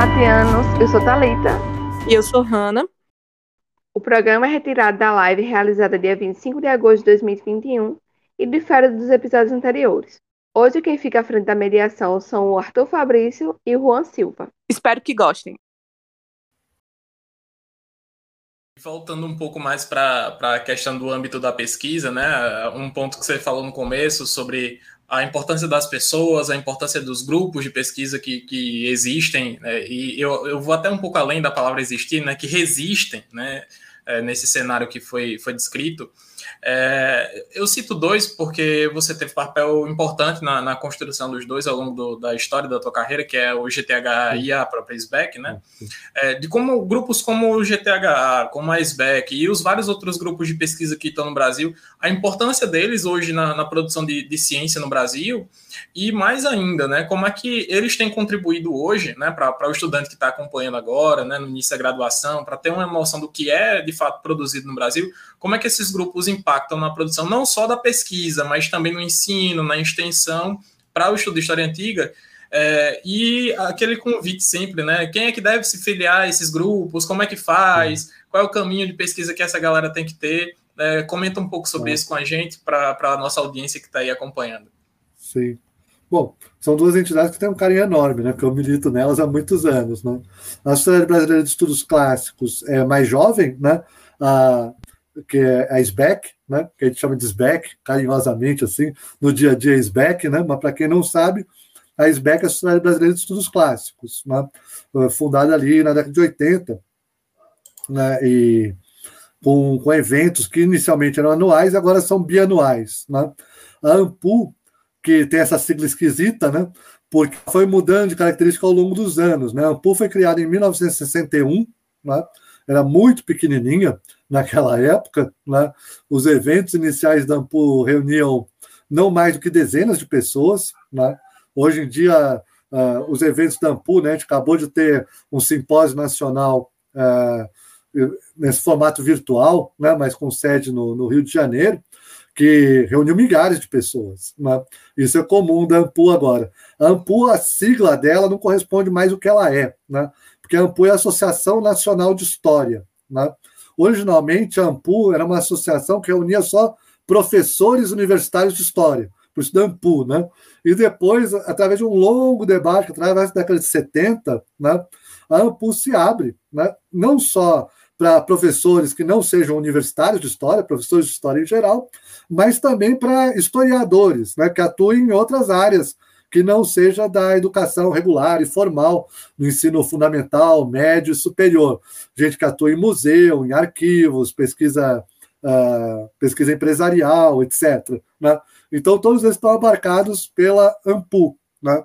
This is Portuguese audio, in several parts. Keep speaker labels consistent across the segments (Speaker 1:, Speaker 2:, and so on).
Speaker 1: Latianos, eu sou Talita.
Speaker 2: E eu sou Hanna.
Speaker 1: O programa é retirado da live realizada dia 25 de agosto de 2021 e difere dos episódios anteriores. Hoje quem fica à frente da mediação são o Arthur Fabrício e o Juan Silva.
Speaker 2: Espero que gostem.
Speaker 3: Voltando um pouco mais para a questão do âmbito da pesquisa, né? Um ponto que você falou no começo sobre a importância das pessoas, a importância dos grupos de pesquisa que, que existem, né? e eu, eu vou até um pouco além da palavra existir, né? Que resistem, né? É, nesse cenário que foi, foi descrito. É, eu cito dois porque você teve papel importante na, na construção dos dois ao longo do, da história da tua carreira, que é o GTH e a própria SBEC, né? É, de como grupos como o GTH, como a SBEC e os vários outros grupos de pesquisa que estão no Brasil, a importância deles hoje na, na produção de, de ciência no Brasil e mais ainda, né? Como é que eles têm contribuído hoje, né, para o estudante que está acompanhando agora, né, no início da graduação, para ter uma noção do que é de fato produzido no Brasil, como é que esses grupos impactam na produção não só da pesquisa, mas também no ensino, na extensão para o estudo de história antiga. É, e aquele convite sempre, né? Quem é que deve se filiar a esses grupos? Como é que faz? Qual é o caminho de pesquisa que essa galera tem que ter? É, comenta um pouco sobre isso com a gente, para a nossa audiência que está aí acompanhando.
Speaker 4: Sim. Bom, são duas entidades que têm um carinho enorme, né? Que eu milito nelas há muitos anos, né? A Sociedade Brasileira de Estudos Clássicos é mais jovem, né? A, que é a SBEC, né? Que a gente chama de SBEC, carinhosamente, assim, no dia a dia SBEC, né? Mas para quem não sabe, a SBEC é a Sociedade Brasileira de Estudos Clássicos, né? Fundada ali na década de 80, né? E com, com eventos que inicialmente eram anuais, agora são bianuais, né? A AMPU que tem essa sigla esquisita, né? Porque foi mudando de característica ao longo dos anos, né? A Ampul foi criada em 1961, né? Era muito pequenininha naquela época, né? Os eventos iniciais da Ampul reuniam não mais do que dezenas de pessoas, né? Hoje em dia, uh, os eventos da Ampul, né? A gente acabou de ter um simpósio nacional uh, nesse formato virtual, né? Mas com sede no, no Rio de Janeiro que reuniu milhares de pessoas. Né? Isso é comum da AMPU agora. A AMPU, a sigla dela não corresponde mais ao que ela é, né? porque a AMPU é a Associação Nacional de História. Né? Originalmente, a AMPU era uma associação que reunia só professores universitários de História, por isso da AMPU. Né? E depois, através de um longo debate, através da década de 70, né, a AMPU se abre, né? não só para professores que não sejam universitários de história, professores de história em geral, mas também para historiadores, né, que atuem em outras áreas que não seja da educação regular e formal, no ensino fundamental, médio e superior. Gente que atua em museu, em arquivos, pesquisa, uh, pesquisa empresarial, etc. Né? Então, todos eles estão abarcados pela AMPU. Né?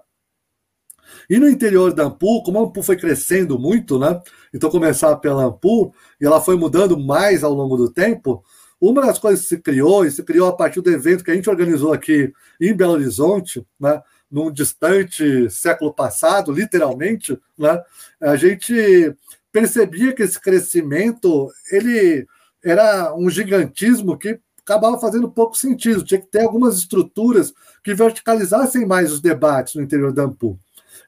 Speaker 4: E no interior da Ampul, como a Ampul foi crescendo muito, né? Então começar pela Ampul, e ela foi mudando mais ao longo do tempo, uma das coisas que se criou, e se criou a partir do evento que a gente organizou aqui em Belo Horizonte, né? num distante século passado, literalmente, né? a gente percebia que esse crescimento ele era um gigantismo que acabava fazendo pouco sentido. Tinha que ter algumas estruturas que verticalizassem mais os debates no interior da Ampul.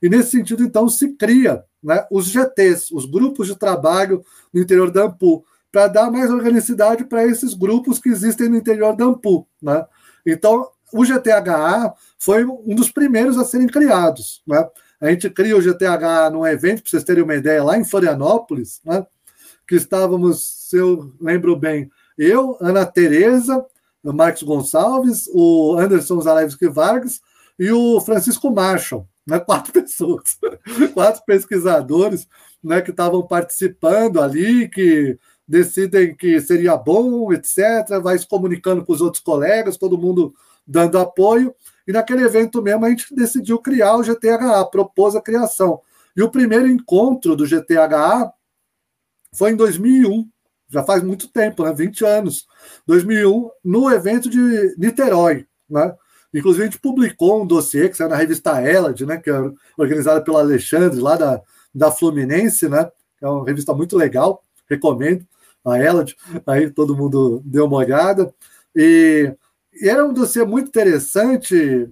Speaker 4: E nesse sentido, então, se cria né, os GTs, os grupos de trabalho no interior da AMPU, para dar mais organicidade para esses grupos que existem no interior da AMPU. Né? Então, o GTHA foi um dos primeiros a serem criados. Né? A gente cria o GTHA num evento, para vocês terem uma ideia, lá em Florianópolis, né? que estávamos, se eu lembro bem, eu, Ana Tereza, o Marcos Gonçalves, o Anderson Zalewski Vargas e o Francisco Marshall né, quatro pessoas, quatro pesquisadores né, que estavam participando ali, que decidem que seria bom, etc., vai se comunicando com os outros colegas, todo mundo dando apoio. E naquele evento mesmo a gente decidiu criar o GTHA, propôs a criação. E o primeiro encontro do GTHA foi em 2001, já faz muito tempo, né? 20 anos. 2001, no evento de Niterói, né? Inclusive, a gente publicou um dossiê que saiu na revista Elad, né, que é organizada pelo Alexandre, lá da, da Fluminense, né? É uma revista muito legal, recomendo a Elad, aí todo mundo deu uma olhada. E, e era um dossiê muito interessante,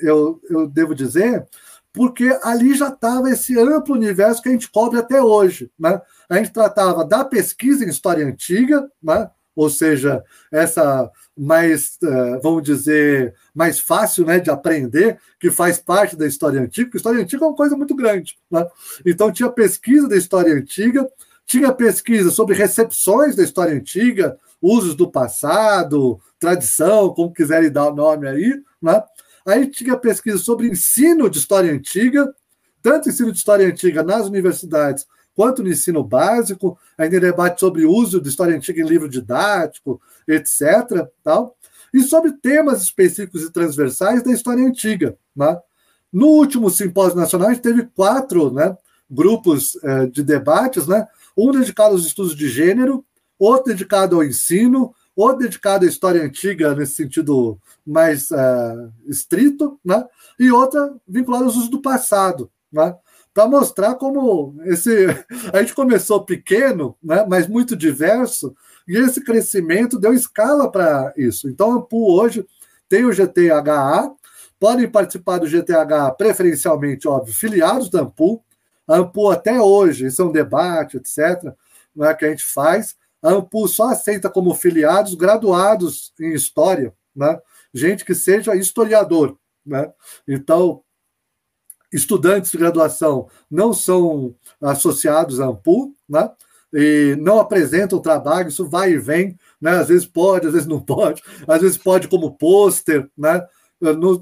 Speaker 4: eu, eu devo dizer, porque ali já estava esse amplo universo que a gente cobre até hoje. Né? A gente tratava da pesquisa em história antiga, né? ou seja, essa mais, eh, vamos dizer, mais fácil né, de aprender, que faz parte da história antiga, porque história antiga é uma coisa muito grande. Né? Então, tinha pesquisa da história antiga, tinha pesquisa sobre recepções da história antiga, usos do passado, tradição, como quiserem dar o nome aí. Né? Aí tinha pesquisa sobre ensino de história antiga, tanto ensino de história antiga nas universidades quanto no ensino básico, ainda debate sobre o uso de história antiga em livro didático, etc. Tal, e sobre temas específicos e transversais da história antiga. Né? No último simpósio nacional, a gente teve quatro né, grupos eh, de debates, né? Um dedicado aos estudos de gênero, outro dedicado ao ensino, outro dedicado à história antiga, nesse sentido mais uh, estrito, né? e outra vinculada aos usos do passado. Né? para mostrar como esse a gente começou pequeno, né, mas muito diverso, e esse crescimento deu escala para isso. Então, a Ampu hoje tem o GTHA, podem participar do GTHA preferencialmente, óbvio, filiados da Ampu. A Ampu até hoje, isso é um debate, etc., né, que a gente faz. A Ampu só aceita como filiados graduados em História, né? gente que seja historiador. Né? Então, estudantes de graduação não são associados à AMPU, né? e não apresentam trabalho, isso vai e vem, né? às vezes pode, às vezes não pode, às vezes pode como pôster, né?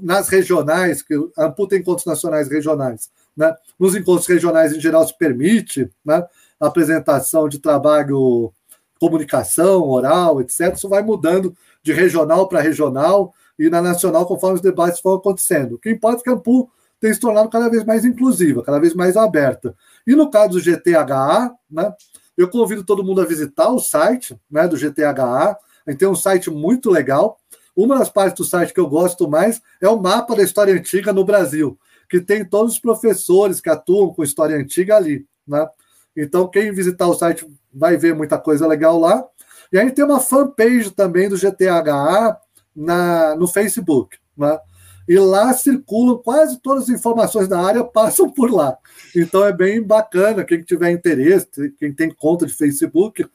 Speaker 4: Nas regionais, que a AMPU tem encontros nacionais regionais, né? nos encontros regionais em geral se permite né? apresentação de trabalho, comunicação, oral, etc. Isso vai mudando de regional para regional e na nacional conforme os debates vão acontecendo. O que importa é que a AMPU tem se tornado cada vez mais inclusiva, cada vez mais aberta. E no caso do GTHA, né, eu convido todo mundo a visitar o site né, do GTHA. A gente tem um site muito legal. Uma das partes do site que eu gosto mais é o mapa da história antiga no Brasil, que tem todos os professores que atuam com história antiga ali. Né? Então, quem visitar o site vai ver muita coisa legal lá. E a gente tem uma fanpage também do GTHA na, no Facebook. Né? e lá circulam quase todas as informações da área passam por lá. Então é bem bacana quem tiver interesse, quem tem conta de Facebook, uh,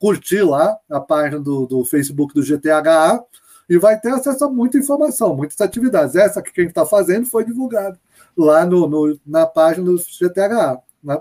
Speaker 4: curtir lá a página do, do Facebook do GTHA e vai ter acesso a muita informação, muitas atividades. Essa que a gente está fazendo foi divulgada lá no, no, na página do GTHA. Né?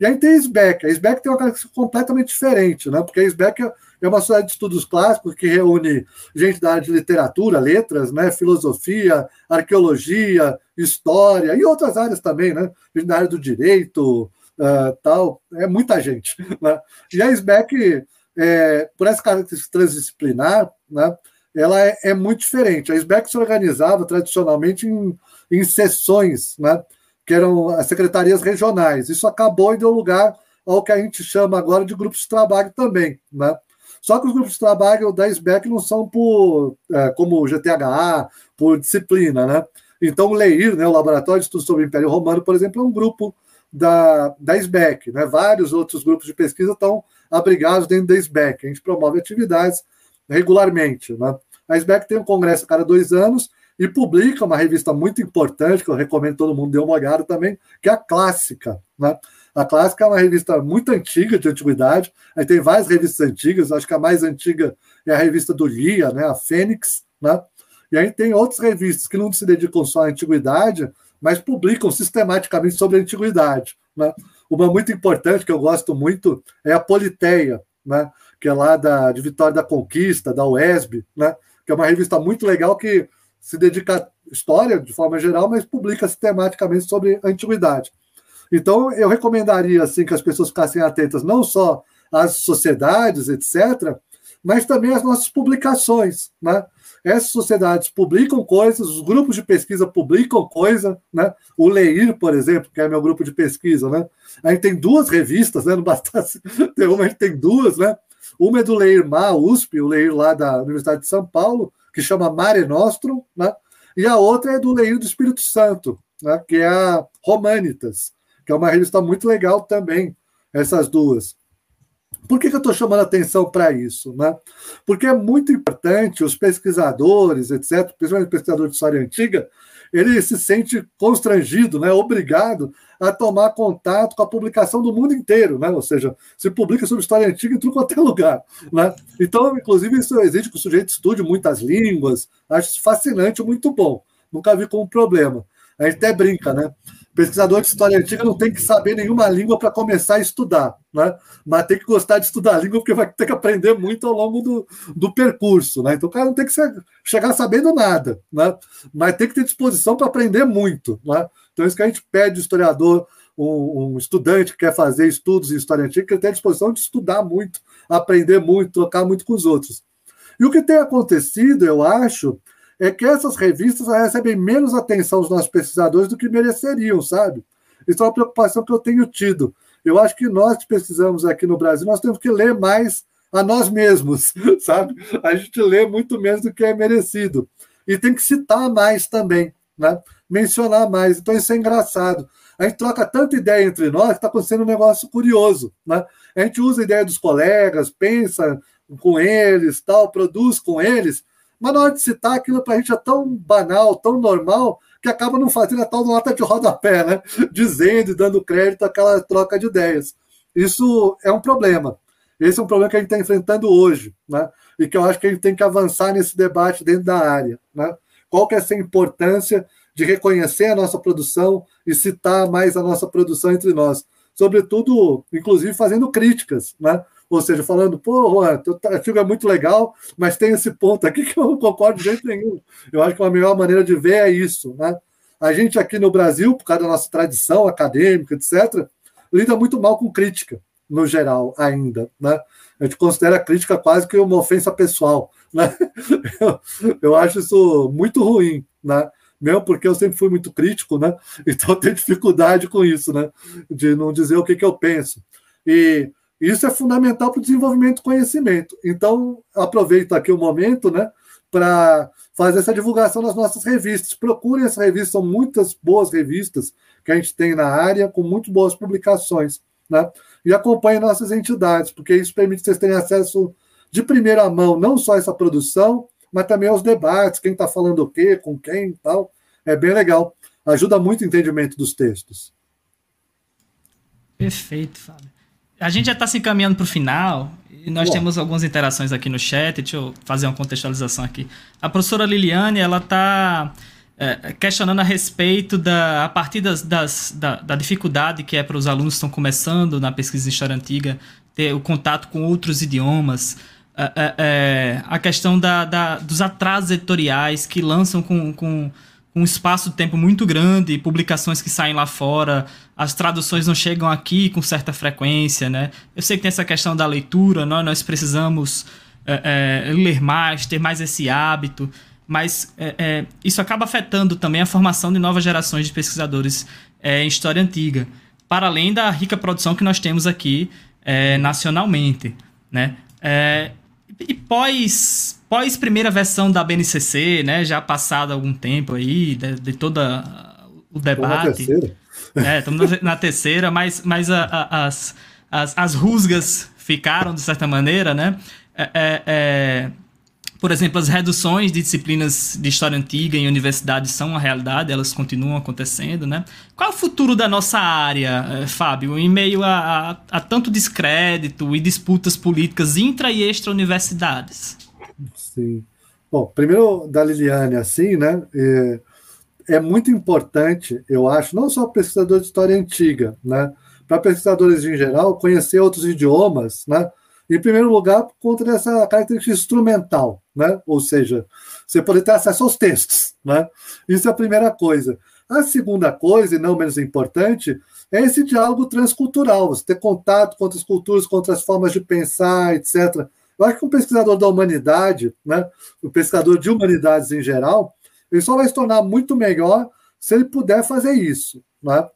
Speaker 4: E aí tem a SBEC. A SBEC tem uma característica completamente diferente, né? porque a SBEC é é uma sociedade de estudos clássicos que reúne gente da área de literatura, letras, né, filosofia, arqueologia, história e outras áreas também, né? Gente da área do direito, uh, tal. É muita gente. Né? E a SBEC, é, por essa característica transdisciplinar, né, ela é, é, muito diferente. A SBEC se organizava tradicionalmente em, em sessões, né, que eram as secretarias regionais. Isso acabou e deu lugar ao que a gente chama agora de grupos de trabalho também. Né? Só que os grupos de trabalho da SBEC não são por, é, como o GTHA, por disciplina, né? Então, o LEIR, né, o Laboratório de Estudos sobre o Império Romano, por exemplo, é um grupo da, da SBEC, né? Vários outros grupos de pesquisa estão abrigados dentro da SBEC. A gente promove atividades regularmente, né? A SBEC tem um congresso a cada dois anos e publica uma revista muito importante, que eu recomendo todo mundo dê uma olhada também, que é a Clássica, né? A Clássica é uma revista muito antiga, de antiguidade. Aí tem várias revistas antigas, acho que a mais antiga é a revista do Lia, né, a Fênix, né? E aí tem outras revistas que não se dedicam só à antiguidade, mas publicam sistematicamente sobre a antiguidade. Né? Uma muito importante que eu gosto muito é a Politeia, né? Que é lá da, de Vitória da Conquista, da UESB, né? que é uma revista muito legal que se dedica à história de forma geral, mas publica sistematicamente sobre a antiguidade. Então, eu recomendaria assim que as pessoas ficassem atentas não só às sociedades, etc., mas também às nossas publicações, né? Essas sociedades publicam coisas, os grupos de pesquisa publicam coisa, né? O Leir, por exemplo, que é meu grupo de pesquisa, né? A gente tem duas revistas, né? Não bastasse ter uma, a gente tem duas, né? Uma é do Leir Ma, USP, o Leir lá da Universidade de São Paulo, que chama Mare Nostrum, né? E a outra é do Leir do Espírito Santo, né? que é a Romanitas que é uma revista muito legal também, essas duas. Por que, que eu estou chamando atenção para isso? Né? Porque é muito importante os pesquisadores, etc., principalmente pesquisadores de história antiga, ele se sente constrangido, né, obrigado a tomar contato com a publicação do mundo inteiro, né? ou seja, se publica sobre história antiga em tudo quanto é lugar. Né? Então, inclusive, isso exige que o sujeito estude muitas línguas, acho isso fascinante, muito bom, nunca vi como problema. A gente até brinca, né? Pesquisador de história antiga não tem que saber nenhuma língua para começar a estudar, né? mas tem que gostar de estudar a língua, porque vai ter que aprender muito ao longo do, do percurso. Né? Então o cara não tem que ser, chegar sabendo nada, né? mas tem que ter disposição para aprender muito. Né? Então, isso que a gente pede do historiador, um, um, estudante que quer fazer estudos em história antiga, que ele tenha disposição de estudar muito, aprender muito, trocar muito com os outros. E o que tem acontecido, eu acho, é que essas revistas recebem menos atenção dos nossos pesquisadores do que mereceriam, sabe? Isso é uma preocupação que eu tenho tido. Eu acho que nós que pesquisamos aqui no Brasil, nós temos que ler mais a nós mesmos, sabe? A gente lê muito menos do que é merecido. E tem que citar mais também, né? Mencionar mais. Então isso é engraçado. A gente troca tanta ideia entre nós que está acontecendo um negócio curioso, né? A gente usa a ideia dos colegas, pensa com eles, tal, produz com eles, mas na hora de citar, aquilo para a gente é tão banal, tão normal, que acaba não fazendo a tal nota de rodapé, né? Dizendo e dando crédito àquela troca de ideias. Isso é um problema. Esse é um problema que a gente está enfrentando hoje, né? E que eu acho que a gente tem que avançar nesse debate dentro da área, né? Qual que é essa importância de reconhecer a nossa produção e citar mais a nossa produção entre nós? Sobretudo, inclusive, fazendo críticas, né? Ou seja, falando, pô, Juan, teu artigo é muito legal, mas tem esse ponto aqui que eu não concordo de jeito nenhum. Eu acho que a melhor maneira de ver é isso. Né? A gente aqui no Brasil, por causa da nossa tradição acadêmica, etc., lida muito mal com crítica, no geral, ainda. Né? A gente considera a crítica quase que uma ofensa pessoal. Né? Eu, eu acho isso muito ruim. Né? mesmo porque eu sempre fui muito crítico, né? Então eu tenho dificuldade com isso, né? De não dizer o que, que eu penso. E isso é fundamental para o desenvolvimento do conhecimento. Então, aproveito aqui o momento né, para fazer essa divulgação nas nossas revistas. Procurem essa revista, são muitas boas revistas que a gente tem na área, com muito boas publicações. Né? E acompanhem nossas entidades, porque isso permite vocês terem acesso de primeira mão, não só a essa produção, mas também aos debates, quem está falando o quê, com quem e tal. É bem legal. Ajuda muito o entendimento dos textos.
Speaker 5: Perfeito, Fábio. A gente já está se encaminhando para o final e nós Bom. temos algumas interações aqui no chat. Deixa eu fazer uma contextualização aqui. A professora Liliane, ela está é, questionando a respeito da a partir das, das da, da, dificuldade que é para os alunos que estão começando na pesquisa de história antiga ter o contato com outros idiomas. É, é, é a questão da, da, dos atrasos editoriais que lançam com, com um espaço de tempo muito grande, publicações que saem lá fora, as traduções não chegam aqui com certa frequência, né? Eu sei que tem essa questão da leitura, nós, nós precisamos é, é, ler mais, ter mais esse hábito, mas é, é isso acaba afetando também a formação de novas gerações de pesquisadores é, em história antiga, para além da rica produção que nós temos aqui é, nacionalmente, né? E pós pós primeira versão da BNCC, né, já passado algum tempo aí de, de toda o debate. É, estamos na, na, terceira, mas, mas a, a, as, as, as rusgas ficaram de certa maneira, né? É, é, é, por exemplo, as reduções de disciplinas de história antiga em universidades são uma realidade, elas continuam acontecendo, né? Qual é o futuro da nossa área, eh, Fábio, em meio a, a, a tanto descrédito e disputas políticas intra e extra universidades?
Speaker 4: Sim. Bom, primeiro da Liliane, assim, né? É, é muito importante, eu acho, não só pesquisador de história antiga, né? Para pesquisadores em geral, conhecer outros idiomas, né? Em primeiro lugar, por conta dessa característica instrumental, né? Ou seja, você poder ter acesso aos textos, né? Isso é a primeira coisa. A segunda coisa, e não menos importante, é esse diálogo transcultural, você ter contato com outras culturas, com outras formas de pensar, etc. Eu acho que um pesquisador da humanidade, né, um pesquisador de humanidades em geral, ele só vai se tornar muito melhor se ele puder fazer isso. Né?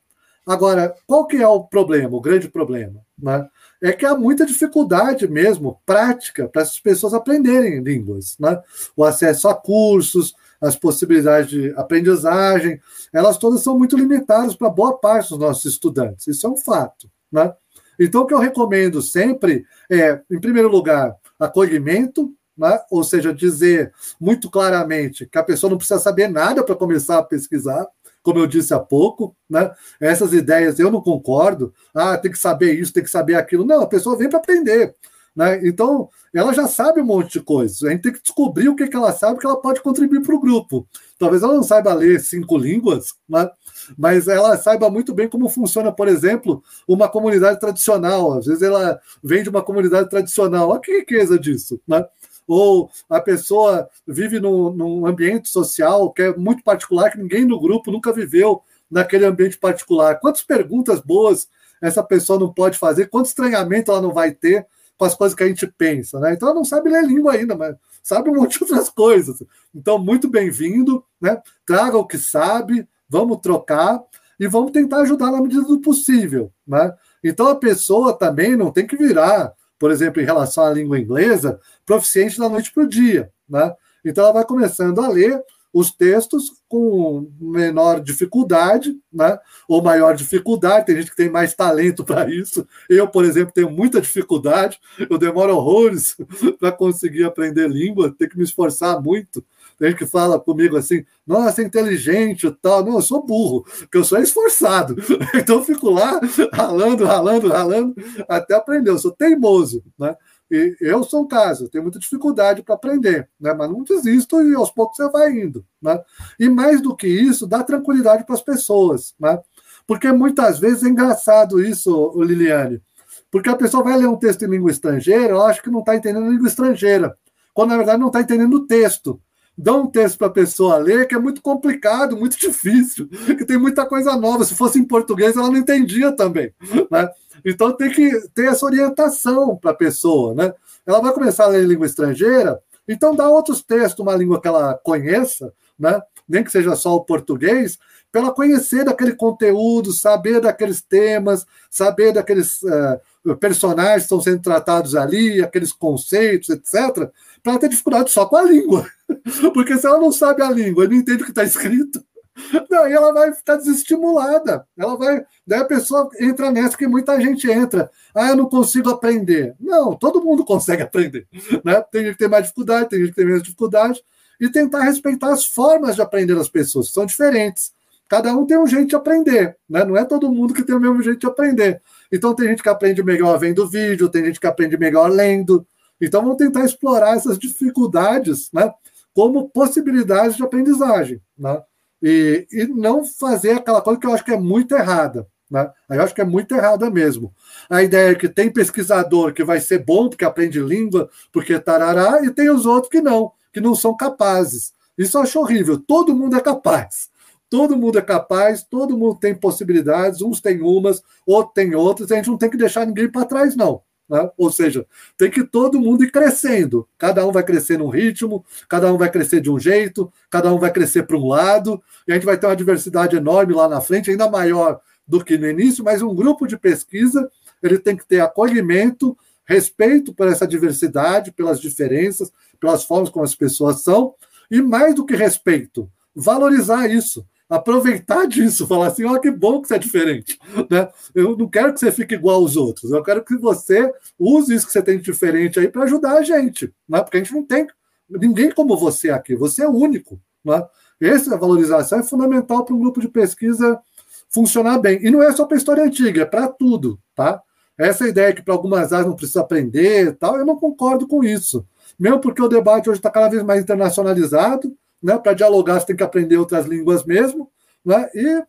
Speaker 4: Agora, qual que é o problema, o grande problema? Né? É que há muita dificuldade mesmo, prática, para essas pessoas aprenderem línguas. Né? O acesso a cursos, as possibilidades de aprendizagem, elas todas são muito limitadas para boa parte dos nossos estudantes. Isso é um fato. Né? Então, o que eu recomendo sempre é, em primeiro lugar, acolhimento, né? ou seja, dizer muito claramente que a pessoa não precisa saber nada para começar a pesquisar, como eu disse há pouco, né? Essas ideias eu não concordo. Ah, tem que saber isso, tem que saber aquilo. Não, a pessoa vem para aprender. Né? Então, ela já sabe um monte de coisas. A gente tem que descobrir o que, que ela sabe que ela pode contribuir para o grupo. Talvez ela não saiba ler cinco línguas, né? mas ela saiba muito bem como funciona, por exemplo, uma comunidade tradicional. Às vezes ela vem de uma comunidade tradicional. Olha que riqueza disso. Né? Ou a pessoa vive num, num, ambiente social que é muito particular, que ninguém no grupo nunca viveu naquele ambiente particular. Quantas perguntas boas essa pessoa não pode fazer, quanto estranhamento ela não vai ter com as coisas que a gente pensa, né? Então ela não sabe ler língua ainda, mas sabe um monte de outras coisas. Então, muito bem-vindo, né? Traga o que sabe, vamos trocar e vamos tentar ajudar na medida do possível, né? Então a pessoa também não tem que virar, por exemplo, em relação à língua inglesa, proficiente da noite para o dia, né? Então ela vai começando a ler os textos com menor dificuldade, né? ou maior dificuldade. Tem gente que tem mais talento para isso. Eu, por exemplo, tenho muita dificuldade. Eu demoro horrores para conseguir aprender língua, tenho que me esforçar muito. Tem gente que fala comigo assim: nossa, inteligente e tal. Não, eu sou burro, porque eu sou esforçado. Então eu fico lá ralando, ralando, ralando, até aprender. Eu sou teimoso, né? E eu sou o caso, tenho muita dificuldade para aprender, né? mas não desisto e aos poucos você vai indo. Né? E mais do que isso, dá tranquilidade para as pessoas. Né? Porque muitas vezes é engraçado isso, Liliane, porque a pessoa vai ler um texto em língua estrangeira, ela acha que não está entendendo língua estrangeira, quando na verdade não está entendendo o texto. Dá um texto para a pessoa ler que é muito complicado, muito difícil, que tem muita coisa nova. Se fosse em português, ela não entendia também. Né? Então tem que ter essa orientação para a pessoa, né? Ela vai começar a ler em língua estrangeira, então dá outros textos, uma língua que ela conheça, né? Nem que seja só o português, para ela conhecer daquele conteúdo, saber daqueles temas, saber daqueles uh, personagens que estão sendo tratados ali, aqueles conceitos, etc., para ter dificuldade só com a língua. Porque se ela não sabe a língua e não entende o que está escrito, Daí ela vai ficar desestimulada. Ela vai. Daí a pessoa entra nessa que muita gente entra. Ah, eu não consigo aprender. Não, todo mundo consegue aprender. Né? Tem gente que tem mais dificuldade, tem gente que tem menos dificuldade. E tentar respeitar as formas de aprender das pessoas, que são diferentes. Cada um tem um jeito de aprender, né? Não é todo mundo que tem o mesmo jeito de aprender. Então tem gente que aprende melhor vendo vídeo, tem gente que aprende melhor lendo. Então vamos tentar explorar essas dificuldades, né? Como possibilidades de aprendizagem, né? e, e não fazer aquela coisa que eu acho que é muito errada. Né? Eu acho que é muito errada mesmo. A ideia é que tem pesquisador que vai ser bom porque aprende língua, porque tarará, e tem os outros que não, que não são capazes. Isso eu acho horrível. Todo mundo é capaz. Todo mundo é capaz, todo mundo tem possibilidades, uns têm umas, outros têm outras, a gente não tem que deixar ninguém para trás, não. Né? Ou seja, tem que todo mundo ir crescendo. Cada um vai crescer num ritmo, cada um vai crescer de um jeito, cada um vai crescer para um lado, e a gente vai ter uma diversidade enorme lá na frente, ainda maior do que no início, mas um grupo de pesquisa ele tem que ter acolhimento, respeito por essa diversidade, pelas diferenças, pelas formas como as pessoas são, e mais do que respeito, valorizar isso aproveitar disso, falar assim, ó, oh, que bom que você é diferente. Né? Eu não quero que você fique igual aos outros, eu quero que você use isso que você tem de diferente aí para ajudar a gente, né? porque a gente não tem ninguém como você aqui, você é único. Né? Essa valorização é fundamental para um grupo de pesquisa funcionar bem. E não é só para história antiga, é para tudo. Tá? Essa ideia que para algumas áreas não precisa aprender, tal, eu não concordo com isso. Mesmo porque o debate hoje está cada vez mais internacionalizado, né? Para dialogar, você tem que aprender outras línguas mesmo, né? E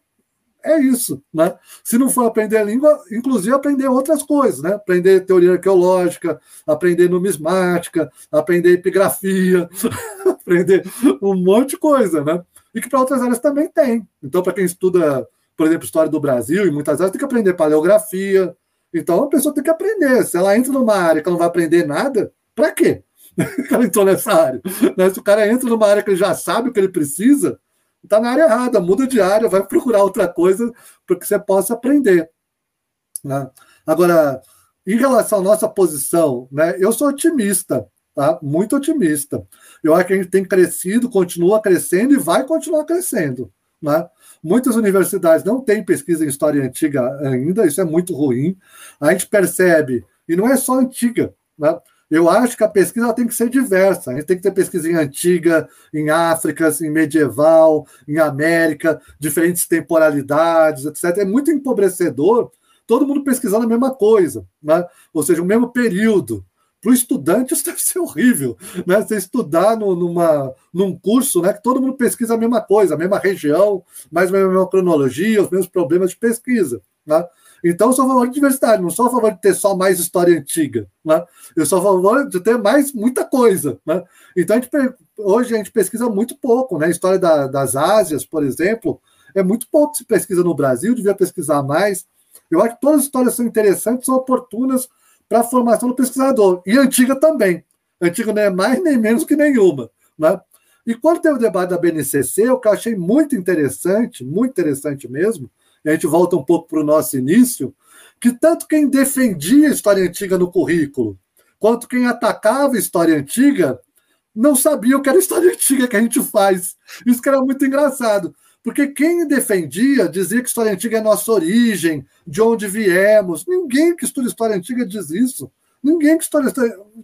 Speaker 4: é isso, né? Se não for aprender a língua, inclusive aprender outras coisas, né? Aprender teoria arqueológica, aprender numismática, aprender epigrafia, aprender um monte de coisa, né? E que para outras áreas também tem. Então, para quem estuda, por exemplo, história do Brasil, e muitas áreas tem que aprender paleografia. Então, a pessoa tem que aprender. Se ela entra numa área que ela não vai aprender nada, para quê? cara entrou nessa área. Né? Se o cara entra numa área que ele já sabe o que ele precisa, está na área errada, muda de área, vai procurar outra coisa para que você possa aprender. Né? Agora, em relação à nossa posição, né, eu sou otimista, tá? muito otimista. Eu acho que a gente tem crescido, continua crescendo e vai continuar crescendo. Né? Muitas universidades não têm pesquisa em história antiga ainda, isso é muito ruim. A gente percebe, e não é só antiga, né? Eu acho que a pesquisa tem que ser diversa. A gente tem que ter pesquisa em antiga, em África, em medieval, em América, diferentes temporalidades, etc. É muito empobrecedor todo mundo pesquisando a mesma coisa, né? ou seja, o mesmo período. Para o estudante, isso deve ser horrível, né? Você estudar no, numa, num curso né, que todo mundo pesquisa a mesma coisa, a mesma região, mais ou menos a mesma cronologia, os mesmos problemas de pesquisa. Né? Então, eu sou a favor de diversidade, não sou a favor de ter só mais história antiga. Né? Eu sou a favor de ter mais muita coisa. Né? Então, a gente, hoje a gente pesquisa muito pouco. Né? A história da, das Ásias, por exemplo, é muito pouco que se pesquisa no Brasil, devia pesquisar mais. Eu acho que todas as histórias são interessantes, são oportunas para a formação do pesquisador. E antiga também. Antiga não é mais nem menos que nenhuma. Né? E quando teve o debate da BNCC, o que eu achei muito interessante, muito interessante mesmo, a gente volta um pouco para o nosso início, que tanto quem defendia a história antiga no currículo, quanto quem atacava a história antiga, não sabia o que era a história antiga que a gente faz. Isso que era muito engraçado. Porque quem defendia dizia que história antiga é nossa origem, de onde viemos. Ninguém que estuda história antiga diz isso. Ninguém que estuda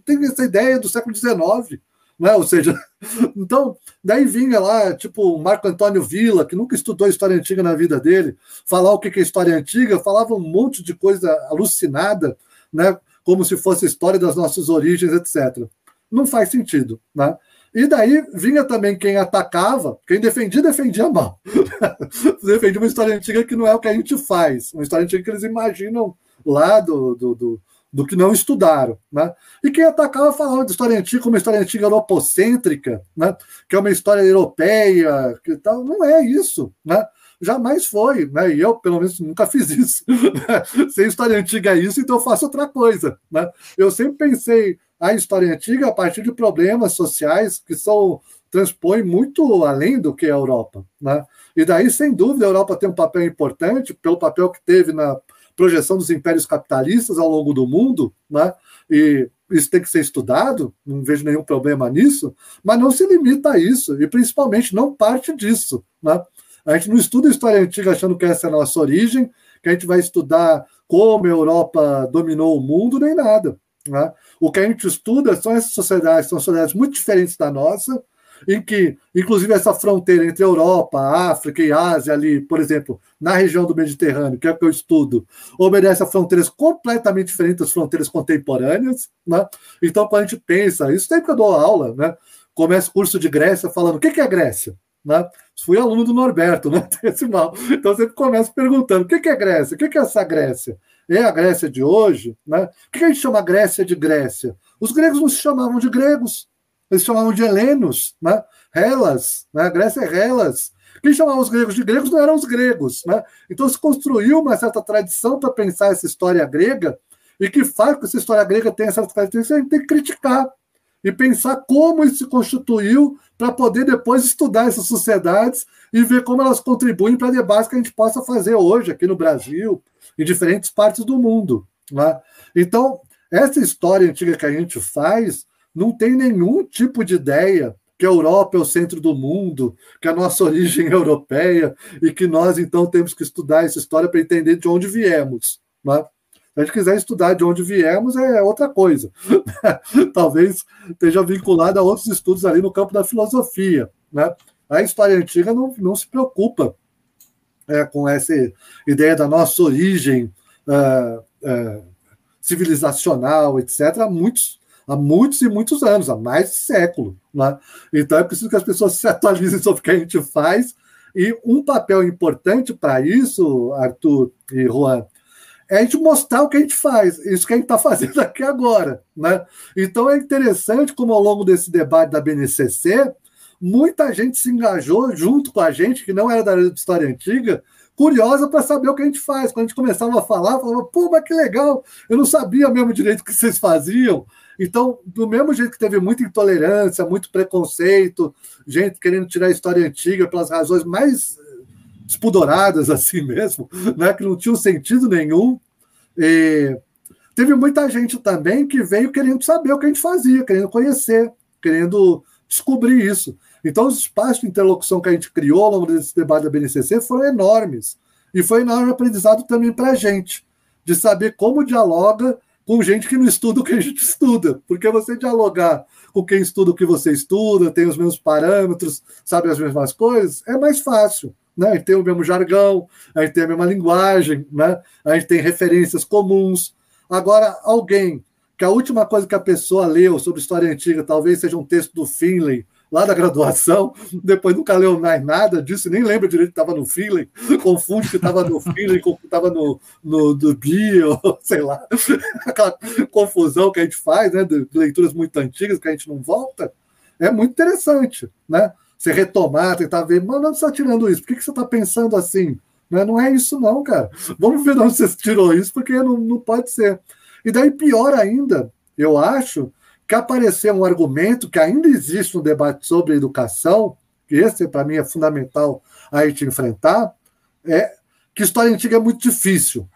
Speaker 4: tem essa ideia do século XIX. Né? Ou seja, então, daí vinha lá, tipo, Marco Antônio Villa, que nunca estudou história antiga na vida dele, falar o que é história antiga, falava um monte de coisa alucinada, né? como se fosse história das nossas origens, etc. Não faz sentido. Né? E daí vinha também quem atacava, quem defendia, defendia mal. defendia uma história antiga que não é o que a gente faz, uma história antiga que eles imaginam lá do, do, do, do que não estudaram. Né? E quem atacava falava de história antiga como uma história antiga europocêntrica, né? que é uma história europeia, que tal. Não é isso. Né? jamais foi, né? E eu, pelo menos, nunca fiz isso. Se história antiga é isso, então eu faço outra coisa. Né? Eu sempre pensei a história antiga a partir de problemas sociais que são transpõem muito além do que a Europa. Né? E daí, sem dúvida, a Europa tem um papel importante pelo papel que teve na projeção dos impérios capitalistas ao longo do mundo, né? e isso tem que ser estudado, não vejo nenhum problema nisso, mas não se limita a isso, e principalmente não parte disso. Né? A gente não estuda história antiga achando que essa é a nossa origem, que a gente vai estudar como a Europa dominou o mundo, nem nada. Né? O que a gente estuda são essas sociedades, são sociedades muito diferentes da nossa, em que, inclusive, essa fronteira entre Europa, África e Ásia, ali, por exemplo, na região do Mediterrâneo, que é o que eu estudo, obedece a fronteiras completamente diferentes das fronteiras contemporâneas. Né? Então, quando a gente pensa, isso sempre que eu dou aula, né? começa o curso de Grécia falando: o que é Grécia? Né? Fui aluno do Norberto, né? Decimal. Então, sempre começo perguntando: o que é Grécia? O que é essa Grécia? é a Grécia de hoje, né? Por que a gente chama Grécia de Grécia? Os gregos não se chamavam de gregos, eles chamavam de helenos, né? Helas, né? A Grécia é Helas. Quem chamava os gregos de gregos não eram os gregos, né? Então se construiu uma certa tradição para pensar essa história grega e que faz que essa história grega tenha essa características, a gente tem que criticar e pensar como isso se constituiu para poder depois estudar essas sociedades e ver como elas contribuem para debates que a gente possa fazer hoje aqui no Brasil, em diferentes partes do mundo. Né? Então, essa história antiga que a gente faz não tem nenhum tipo de ideia que a Europa é o centro do mundo, que a nossa origem é europeia e que nós, então, temos que estudar essa história para entender de onde viemos. Né? Se a gente quiser estudar de onde viemos, é outra coisa. Talvez esteja vinculada a outros estudos ali no campo da filosofia. Né? A história antiga não, não se preocupa é, com essa ideia da nossa origem é, é, civilizacional, etc., muitos, há muitos e muitos anos, há mais de século. Né? Então é preciso que as pessoas se atualizem sobre o que a gente faz. E um papel importante para isso, Arthur e Juan, é a gente mostrar o que a gente faz, isso que a gente está fazendo aqui agora. Né? Então é interessante como ao longo desse debate da BNCC, muita gente se engajou junto com a gente, que não era da história antiga, curiosa para saber o que a gente faz. Quando a gente começava a falar, falava, pô, mas que legal, eu não sabia mesmo direito o que vocês faziam. Então, do mesmo jeito que teve muita intolerância, muito preconceito, gente querendo tirar a história antiga pelas razões mais espudoradas, assim mesmo, né, que não tinham sentido nenhum. E teve muita gente também que veio querendo saber o que a gente fazia, querendo conhecer, querendo descobrir isso. Então, os espaços de interlocução que a gente criou ao longo desse debate da BNCC foram enormes. E foi enorme aprendizado também para a gente, de saber como dialoga com gente que não estuda o que a gente estuda, porque você dialogar com quem estuda o que você estuda, tem os mesmos parâmetros, sabe as mesmas coisas, é mais fácil. Né? A gente tem o mesmo jargão, a gente tem a mesma linguagem, né? a gente tem referências comuns. Agora, alguém que a última coisa que a pessoa leu sobre história antiga talvez seja um texto do Finlay, lá da graduação, depois nunca leu mais nada disso, nem lembra direito que estava no Finlay, confunde que estava no Finlay com que estava no, no do Bio, sei lá, aquela confusão que a gente faz, né, de leituras muito antigas que a gente não volta, é muito interessante, né? Você retomar, tentar ver, mas não está tirando isso, por que, que você está pensando assim? Né? Não é isso, não, cara. Vamos ver de onde você tirou isso, porque não, não pode ser. E daí, pior ainda, eu acho, que aparecer um argumento que ainda existe no debate sobre educação, que esse para mim é fundamental a gente enfrentar, é que história antiga é muito difícil.